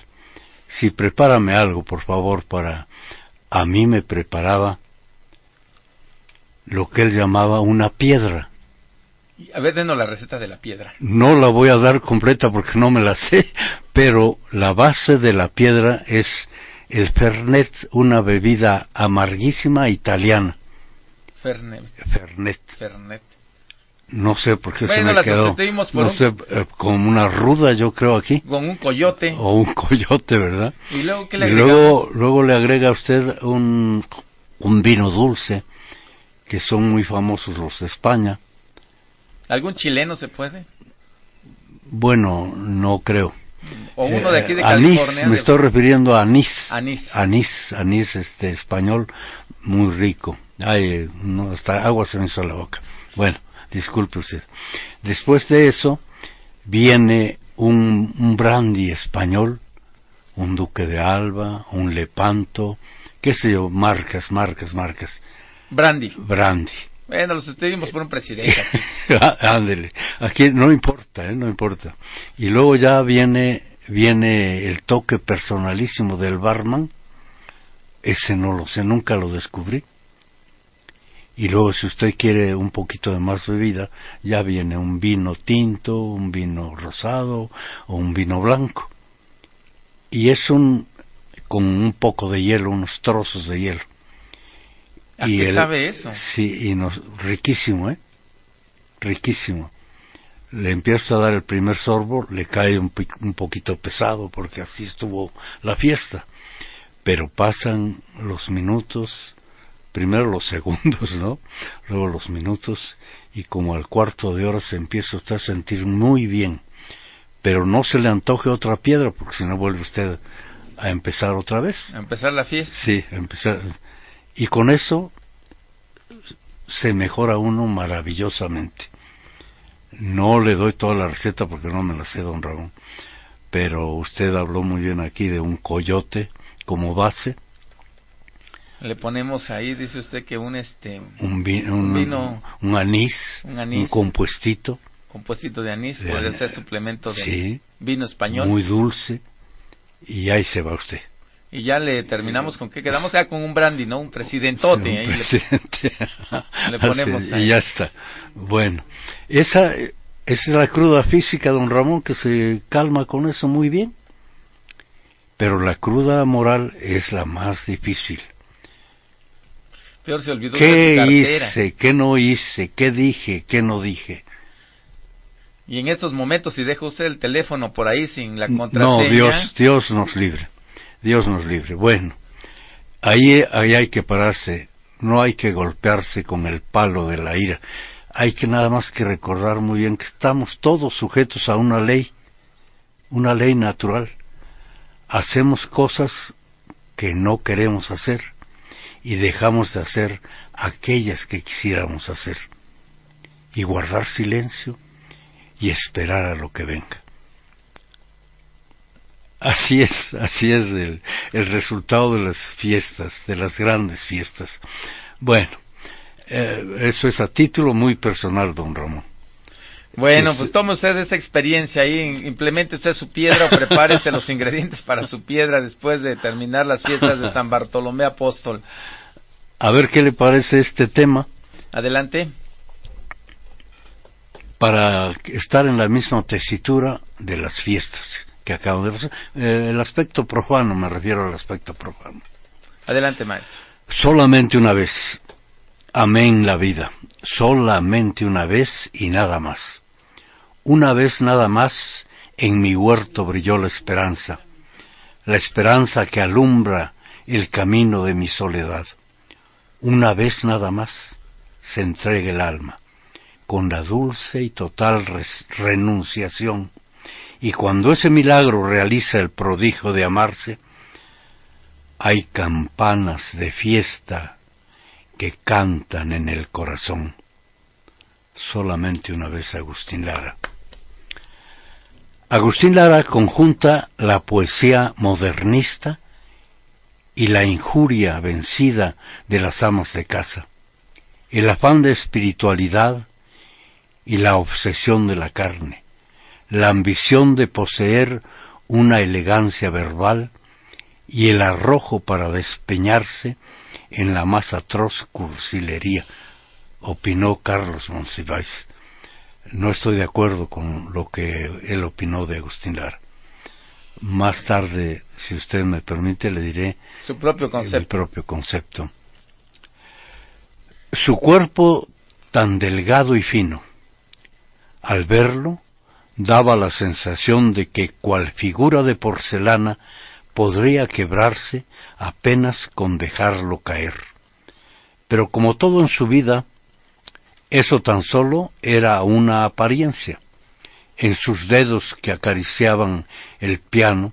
si prepárame algo por favor para a mí me preparaba lo que él llamaba una piedra a ver, denos la receta de la piedra. No la voy a dar completa porque no me la sé, pero la base de la piedra es el Fernet, una bebida amarguísima italiana. Fernet. Fernet. Fernet. No sé por qué bueno, se me la quedó. sustituimos por no un... sé, eh, como una ruda, yo creo aquí. Con un coyote. O un coyote, ¿verdad? Y luego, ¿qué le y luego, luego le agrega a usted un, un vino dulce, que son muy famosos los de España. ¿Algún chileno se puede? Bueno, no creo. O uno de aquí de Eh, anís, California. me de- estoy refiriendo a anís. Anís. Anís, anís este español, muy rico. Ay, no, hasta agua se me hizo la boca. Bueno, disculpe usted. Después de eso, viene un, un brandy español, un duque de Alba, un Lepanto, qué sé yo, marcas, marcas, marcas. Brandy. Brandy. Bueno, lo sustituimos por un presidente aquí. Ándele, aquí no importa, ¿eh? no importa. Y luego ya viene, viene el toque personalísimo del barman, ese no lo sé, nunca lo descubrí. Y luego si usted quiere un poquito de más bebida, ya viene un vino tinto, un vino rosado o un vino blanco. Y es un, con un poco de hielo, unos trozos de hielo. ¿A qué sabe eso? Sí, y nos, riquísimo, ¿eh? Riquísimo. Le empiezo a dar el primer sorbo, le cae un, un poquito pesado porque así estuvo la fiesta. Pero pasan los minutos, primero los segundos, ¿no? Luego los minutos y como al cuarto de hora se empieza usted a sentir muy bien. Pero no se le antoje otra piedra porque si no vuelve usted a empezar otra vez. A empezar la fiesta. Sí, empezar. Y con eso se mejora uno maravillosamente. No le doy toda la receta porque no me la sé, don Ramón. Pero usted habló muy bien aquí de un coyote como base, Le ponemos ahí, dice usted que un este un, vi- un, Un vino- un anís, un anís. compuestito, compuestito de anís, De anís. ser suplemento de Sí. vino español. muy dulce, y ahí se va usted. Y ya le terminamos con qué quedamos ya con un brandy, ¿no? Un presidentote. Sí, un ahí le- presidente. le ponemos Así, ahí. Y ya está. Bueno, esa, esa es la cruda física, don Ramón, que se calma con eso muy bien. Pero la cruda moral es la más difícil. Peor se olvidó de su ¿Qué hice? ¿Qué no hice? ¿Qué dije? ¿Qué no dije? Y en estos momentos, si deja usted el teléfono por ahí sin la No, contraseña, Dios, Dios nos libre. Dios nos libre. Bueno, ahí, ahí hay que pararse. No hay que golpearse con el palo de la ira. Hay que nada más que recordar muy bien que estamos todos sujetos a una ley, una ley natural. Hacemos cosas que no queremos hacer y dejamos de hacer aquellas que quisiéramos hacer. Y guardar silencio y esperar a lo que venga. Así es, así es el, el resultado de las fiestas, de las grandes fiestas. Bueno, eh, eso es a título muy personal, don Ramón. Bueno, pues tome usted esa experiencia ahí, implemente usted su piedra o prepárese los ingredientes para su piedra después de terminar las fiestas de San Bartolomé Apóstol. A ver qué le parece este tema Adelante. para estar en la misma tesitura de las fiestas que acabo de pasar. Eh, el aspecto profano, me refiero al aspecto profano. Adelante, maestro. Solamente una vez amén la vida, solamente una vez y nada más. Una vez nada más en mi huerto brilló la esperanza, la esperanza que alumbra el camino de mi soledad. Una vez nada más se entrega el alma, con la dulce y total renunciación, y cuando ese milagro realiza el prodigio de amarse, hay campanas de fiesta que cantan en el corazón. Solamente una vez Agustín Lara. Agustín Lara conjunta la poesía modernista y la injuria vencida de las amas de casa, el afán de espiritualidad y la obsesión de la carne, la ambición de poseer una elegancia verbal y el arrojo para despeñarse en la más atroz cursilería, opinó Carlos Monsiváis. No estoy de acuerdo con lo que él opinó de Agustín Lara. Más tarde, si usted me permite, le diré su propio concepto. propio concepto. Su cuerpo tan delgado y fino, al verlo, daba la sensación de que cual figura de porcelana podría quebrarse apenas con dejarlo caer. Pero como todo en su vida, eso tan solo era una apariencia. En sus dedos que acariciaban el piano,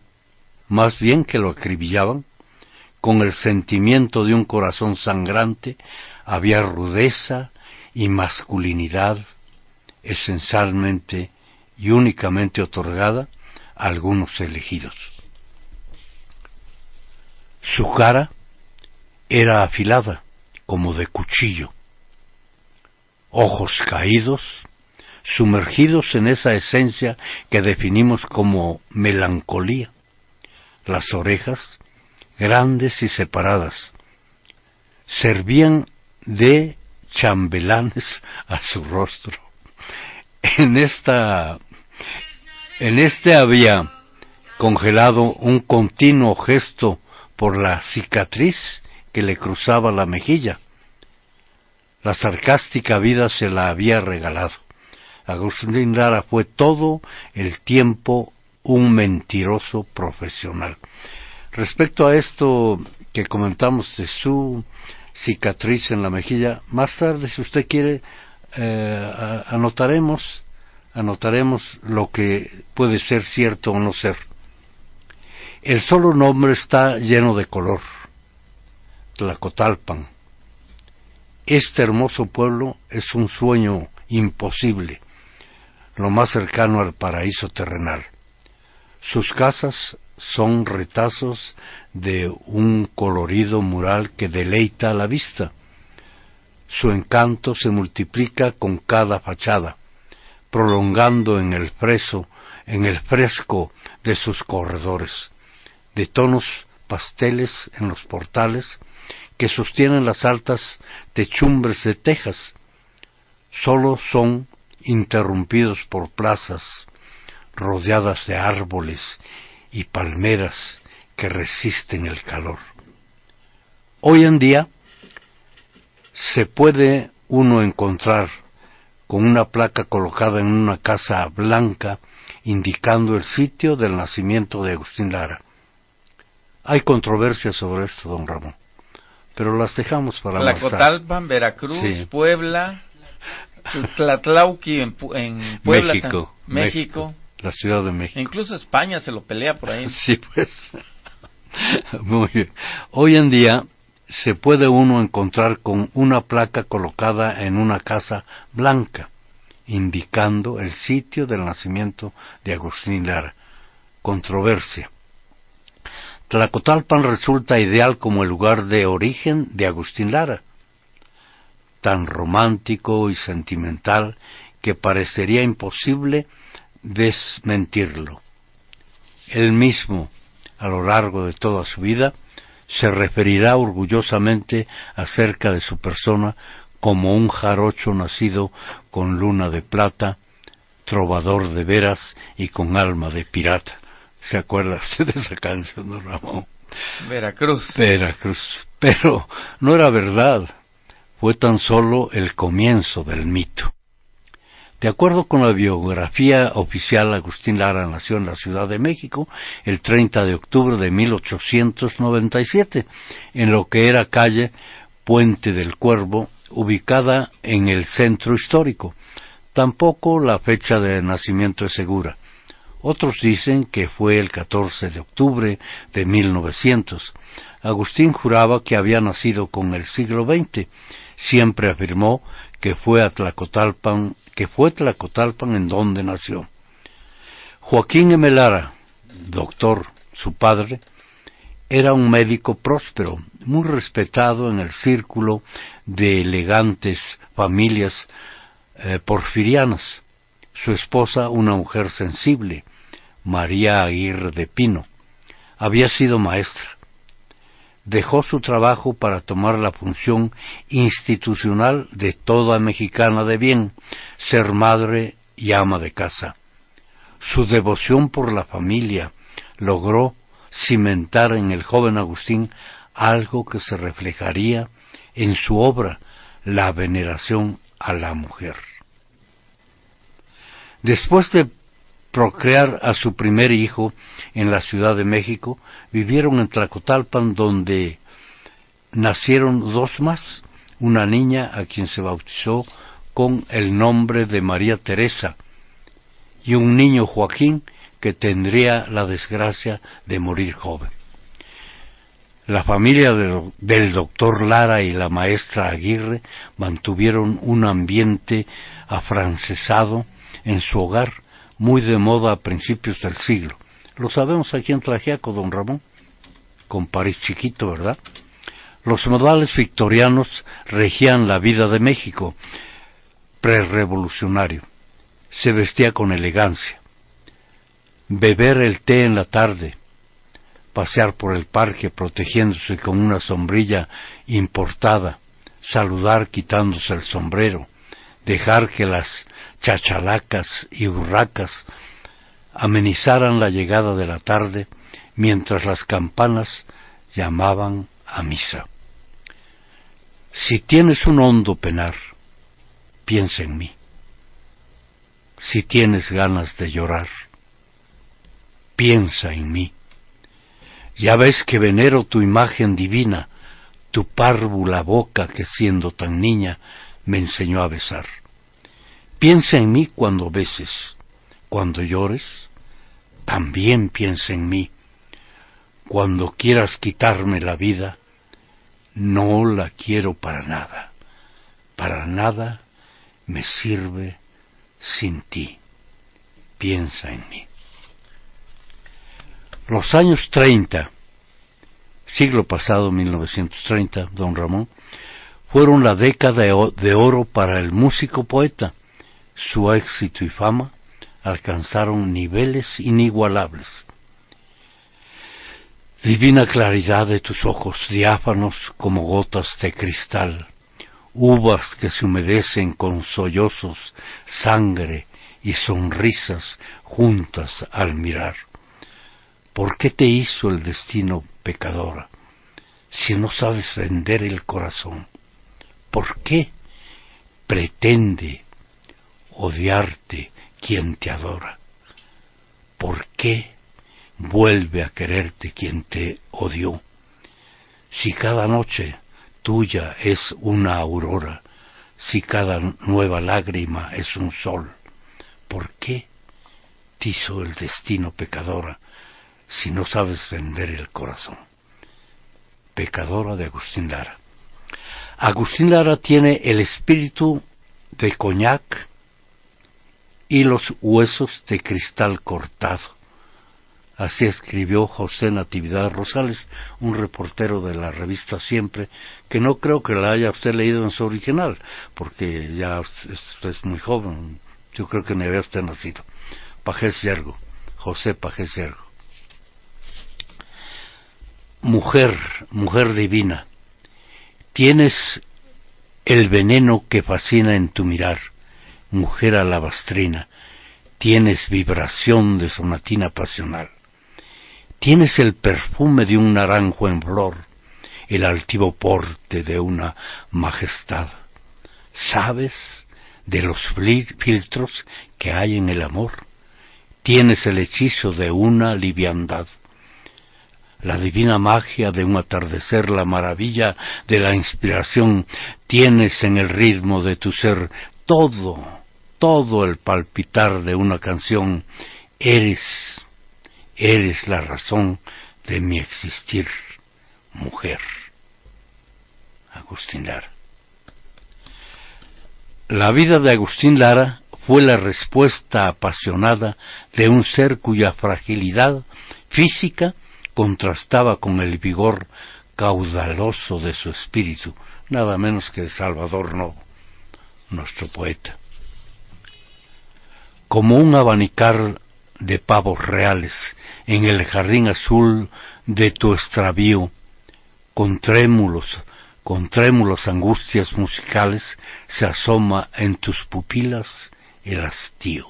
más bien que lo acribillaban, con el sentimiento de un corazón sangrante, había rudeza y masculinidad esencialmente y únicamente otorgada a algunos elegidos. Su cara era afilada como de cuchillo. Ojos caídos, sumergidos en esa esencia que definimos como melancolía. Las orejas, grandes y separadas, servían de chambelanes a su rostro. En esta en este había congelado un continuo gesto por la cicatriz que le cruzaba la mejilla. La sarcástica vida se la había regalado. Agustín Lara fue todo el tiempo un mentiroso profesional. Respecto a esto que comentamos de su cicatriz en la mejilla, más tarde, si usted quiere, eh, anotaremos, anotaremos lo que puede ser cierto o no ser. El solo nombre está lleno de color. Tlacotalpan. Este hermoso pueblo es un sueño imposible, lo más cercano al paraíso terrenal. Sus casas son retazos de un colorido mural que deleita la vista. Su encanto se multiplica con cada fachada, prolongando en el freso, en el fresco de sus corredores de tonos pasteles en los portales que sostienen las altas techumbres de Texas. Solo son interrumpidos por plazas rodeadas de árboles y palmeras que resisten el calor. Hoy en día se puede uno encontrar con una placa colocada en una casa blanca indicando el sitio del nacimiento de Agustín Lara. Hay controversia sobre esto, don Ramón, pero las dejamos para la Cotalpan, Veracruz, Puebla, Tlatlauqui en, Puebla, México, México, la Ciudad de México. Incluso España se lo pelea por ahí. Sí, pues. Muy bien. Hoy en día se puede uno encontrar con una placa colocada en una casa blanca, indicando el sitio del nacimiento de Agustín Lara. Controversia. Tlacotalpan resulta ideal como el lugar de origen de Agustín Lara, tan romántico y sentimental que parecería imposible desmentirlo. Él mismo, a lo largo de toda su vida, se referirá orgullosamente acerca de su persona como un jarocho nacido con luna de plata, trovador de veras y con alma de pirata. ¿Se acuerda usted de esa canción, don Ramón? Veracruz. Veracruz. Pero no era verdad, fue tan solo el comienzo del mito. De acuerdo con la biografía oficial, Agustín Lara nació en la Ciudad de México el 30 de octubre de 1897, en lo que era calle Puente del Cuervo, ubicada en el centro histórico. Tampoco la fecha de nacimiento es segura. Otros dicen que fue el 14 de octubre de 1900. Agustín juraba que había nacido con el siglo XX. Siempre afirmó que fue a Tlacotalpan, en donde nació. Joaquín Emelara, doctor, su padre, era un médico próspero, muy respetado en el círculo de elegantes familias eh, porfirianas. Su esposa, una mujer sensible, María Aguirre de Pino, había sido maestra. Dejó su trabajo para tomar la función institucional de toda mexicana de bien, ser madre y ama de casa. Su devoción por la familia logró cimentar en el joven Agustín algo que se reflejaría en su obra, la veneración a la mujer. Después de procrear a su primer hijo en la Ciudad de México, vivieron en Tlacotalpan donde nacieron dos más, una niña a quien se bautizó con el nombre de María Teresa y un niño Joaquín que tendría la desgracia de morir joven. La familia del doctor Lara y la maestra Aguirre mantuvieron un ambiente afrancesado en su hogar, muy de moda a principios del siglo. Lo sabemos aquí en Tlajiaco, don Ramón, con París chiquito, ¿verdad? Los modales victorianos regían la vida de México, prerevolucionario. Se vestía con elegancia beber el té en la tarde, pasear por el parque protegiéndose con una sombrilla importada, saludar quitándose el sombrero, dejar que las chachalacas y urracas amenizaran la llegada de la tarde mientras las campanas llamaban a misa. Si tienes un hondo penar, piensa en mí. Si tienes ganas de llorar, piensa en mí. Ya ves que venero tu imagen divina, tu párvula boca que siendo tan niña me enseñó a besar. Piensa en mí cuando beses, cuando llores, también piensa en mí. Cuando quieras quitarme la vida, no la quiero para nada. Para nada me sirve sin ti. Piensa en mí. Los años 30, siglo pasado 1930, don Ramón, fueron la década de oro para el músico poeta. Su éxito y fama alcanzaron niveles inigualables. Divina claridad de tus ojos, diáfanos como gotas de cristal, uvas que se humedecen con sollozos, sangre y sonrisas juntas al mirar ¿Por qué te hizo el destino pecadora si no sabes vender el corazón? ¿Por qué pretende odiarte quien te adora? ¿Por qué vuelve a quererte quien te odió? Si cada noche tuya es una aurora, si cada nueva lágrima es un sol, ¿por qué te hizo el destino pecadora si no sabes vender el corazón. Pecadora de Agustín Lara. Agustín Lara tiene el espíritu de coñac y los huesos de cristal cortado. Así escribió José Natividad Rosales, un reportero de la revista Siempre, que no creo que la haya usted leído en su original, porque ya usted es muy joven, yo creo que ni había usted nacido. Pajés Yergo, José Pajés Yergo mujer, mujer divina, tienes el veneno que fascina en tu mirar, mujer alabastrina, tienes vibración de sonatina pasional. Tienes el perfume de un naranjo en flor, el altivo porte de una majestad. Sabes de los filtros que hay en el amor. Tienes el hechizo de una liviandad la divina magia de un atardecer, la maravilla de la inspiración, tienes en el ritmo de tu ser todo, todo el palpitar de una canción, eres, eres la razón de mi existir, mujer. Agustín Lara. La vida de Agustín Lara fue la respuesta apasionada de un ser cuya fragilidad física contrastaba con el vigor caudaloso de su espíritu, nada menos que Salvador Novo, nuestro poeta. Como un abanicar de pavos reales en el jardín azul de tu extravío, con trémulos, con trémulos angustias musicales, se asoma en tus pupilas el hastío.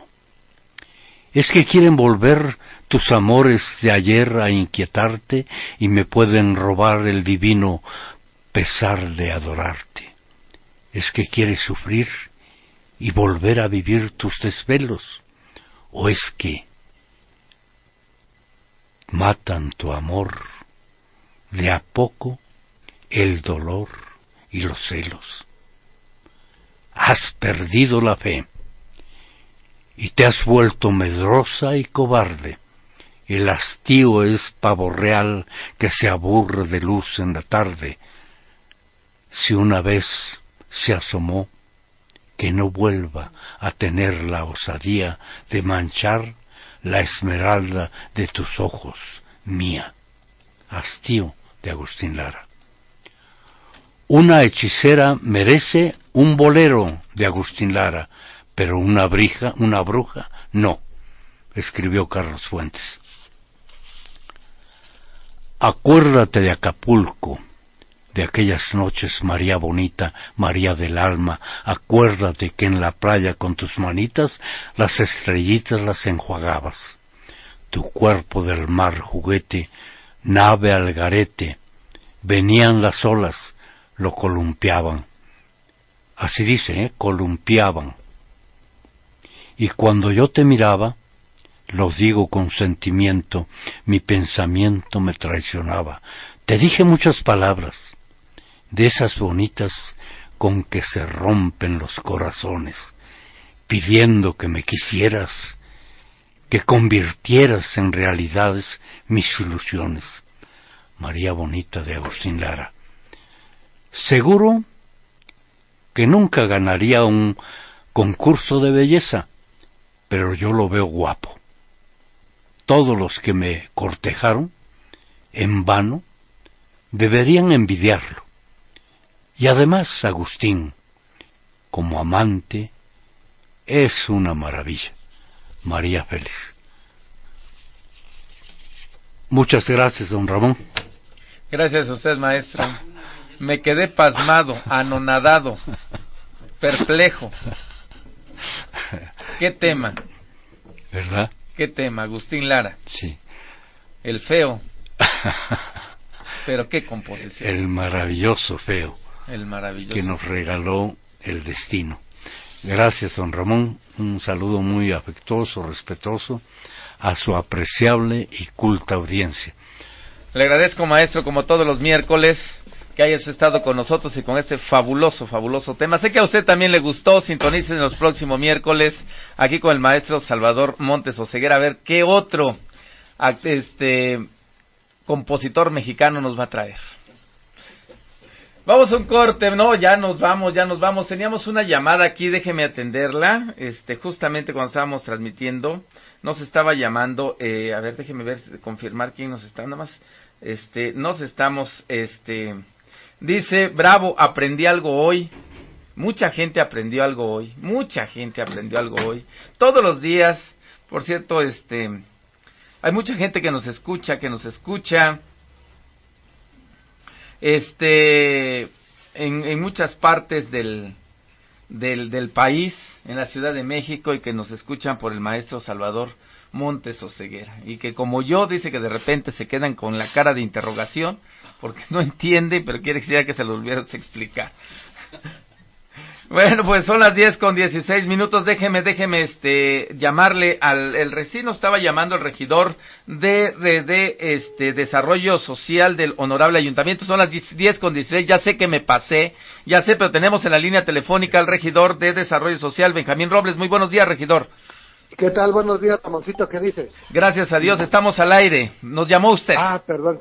Es que quieren volver tus amores de ayer a inquietarte y me pueden robar el divino pesar de adorarte. Es que quieres sufrir y volver a vivir tus desvelos, o es que matan tu amor de a poco el dolor y los celos. Has perdido la fe y te has vuelto medrosa y cobarde. El hastío es pavo real que se aburre de luz en la tarde. Si una vez se asomó, que no vuelva a tener la osadía de manchar la esmeralda de tus ojos, mía. Hastío de Agustín Lara. Una hechicera merece un bolero de Agustín Lara, pero una brija, una bruja, no, escribió Carlos Fuentes. Acuérdate de Acapulco, de aquellas noches, María bonita, María del alma, acuérdate que en la playa con tus manitas las estrellitas las enjuagabas. Tu cuerpo del mar juguete, nave al garete, venían las olas, lo columpiaban. Así dice, ¿eh? columpiaban y cuando yo te miraba, lo digo con sentimiento, mi pensamiento me traicionaba. Te dije muchas palabras, de esas bonitas con que se rompen los corazones, pidiendo que me quisieras, que convirtieras en realidades mis ilusiones. María Bonita de Agustín Lara. Seguro que nunca ganaría un concurso de belleza, pero yo lo veo guapo. Todos los que me cortejaron, en vano, deberían envidiarlo. Y además Agustín, como amante, es una maravilla. María Félix. Muchas gracias, don Ramón. Gracias a usted, maestro. Me quedé pasmado, anonadado, perplejo. ¿Qué tema? ¿Verdad? ¿Qué tema? Agustín Lara. Sí. El feo. Pero qué composición. El maravilloso feo. El maravilloso. Que nos regaló el destino. Gracias, don Ramón. Un saludo muy afectuoso, respetuoso a su apreciable y culta audiencia. Le agradezco, maestro, como todos los miércoles que hayas estado con nosotros y con este fabuloso, fabuloso tema. Sé que a usted también le gustó. Sintonicen los próximos miércoles aquí con el maestro Salvador Montes Oseguera a ver qué otro este compositor mexicano nos va a traer. Vamos a un corte, no, ya nos vamos, ya nos vamos. Teníamos una llamada aquí, déjeme atenderla. Este, justamente cuando estábamos transmitiendo, nos estaba llamando, eh, a ver, déjeme ver, confirmar quién nos está, nada más. Este, nos estamos, este, Dice, bravo, aprendí algo hoy. Mucha gente aprendió algo hoy. Mucha gente aprendió algo hoy. Todos los días, por cierto, este, hay mucha gente que nos escucha, que nos escucha. Este, en, en muchas partes del, del, del país en la Ciudad de México y que nos escuchan por el maestro Salvador Montes Oseguera. Y que como yo dice que de repente se quedan con la cara de interrogación porque no entiende, pero quiere que se lo volviera a explicar. Bueno, pues son las 10 con 16 minutos. Déjeme, déjeme este, llamarle al el recino. Estaba llamando al regidor de, de, este, Desarrollo Social del Honorable Ayuntamiento. Son las 10 con 16. Ya sé que me pasé. Ya sé, pero tenemos en la línea telefónica al regidor de Desarrollo Social, Benjamín Robles. Muy buenos días, regidor. ¿Qué tal? Buenos días, Ramoncito. ¿Qué dices? Gracias a Dios. Estamos al aire. Nos llamó usted. Ah, perdón.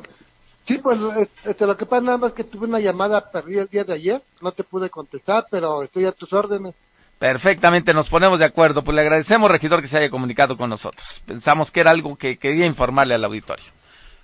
Sí, pues este, lo que pasa nada más que tuve una llamada perdida el día de ayer, no te pude contestar, pero estoy a tus órdenes. Perfectamente, nos ponemos de acuerdo. Pues le agradecemos, regidor, que se haya comunicado con nosotros. Pensamos que era algo que quería informarle al auditorio.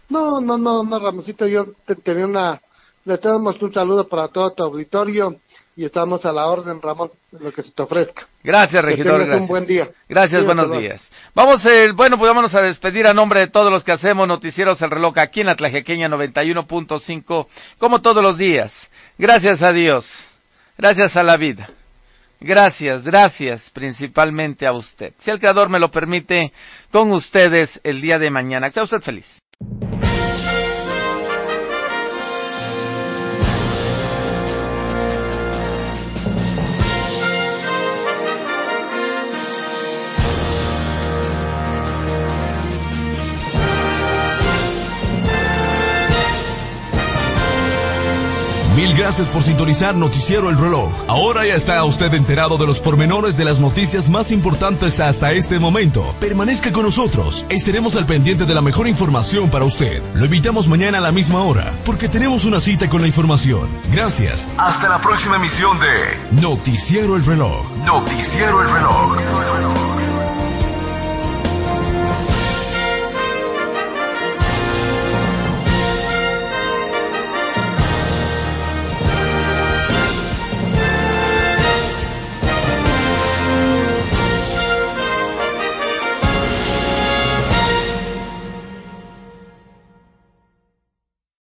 No, no, no, no, Ramosito, yo tenía una... Le tenemos un saludo para todo tu auditorio y estamos a la orden, Ramón, lo que se te ofrezca. Gracias, regidor. Que gracias. un buen día. Gracias, buenos días. Vamos, eh, bueno, pues vámonos a despedir a nombre de todos los que hacemos Noticieros El Reloj aquí en la Tlajequeña 91.5, como todos los días. Gracias a Dios. Gracias a la vida. Gracias, gracias principalmente a usted. Si el Creador me lo permite, con ustedes el día de mañana. Que sea usted feliz. Mil gracias por sintonizar Noticiero El Reloj. Ahora ya está usted enterado de los pormenores de las noticias más importantes hasta este momento. Permanezca con nosotros. Estaremos al pendiente de la mejor información para usted. Lo invitamos mañana a la misma hora, porque tenemos una cita con la información. Gracias. Hasta la próxima emisión de Noticiero El Reloj. Noticiero El Reloj.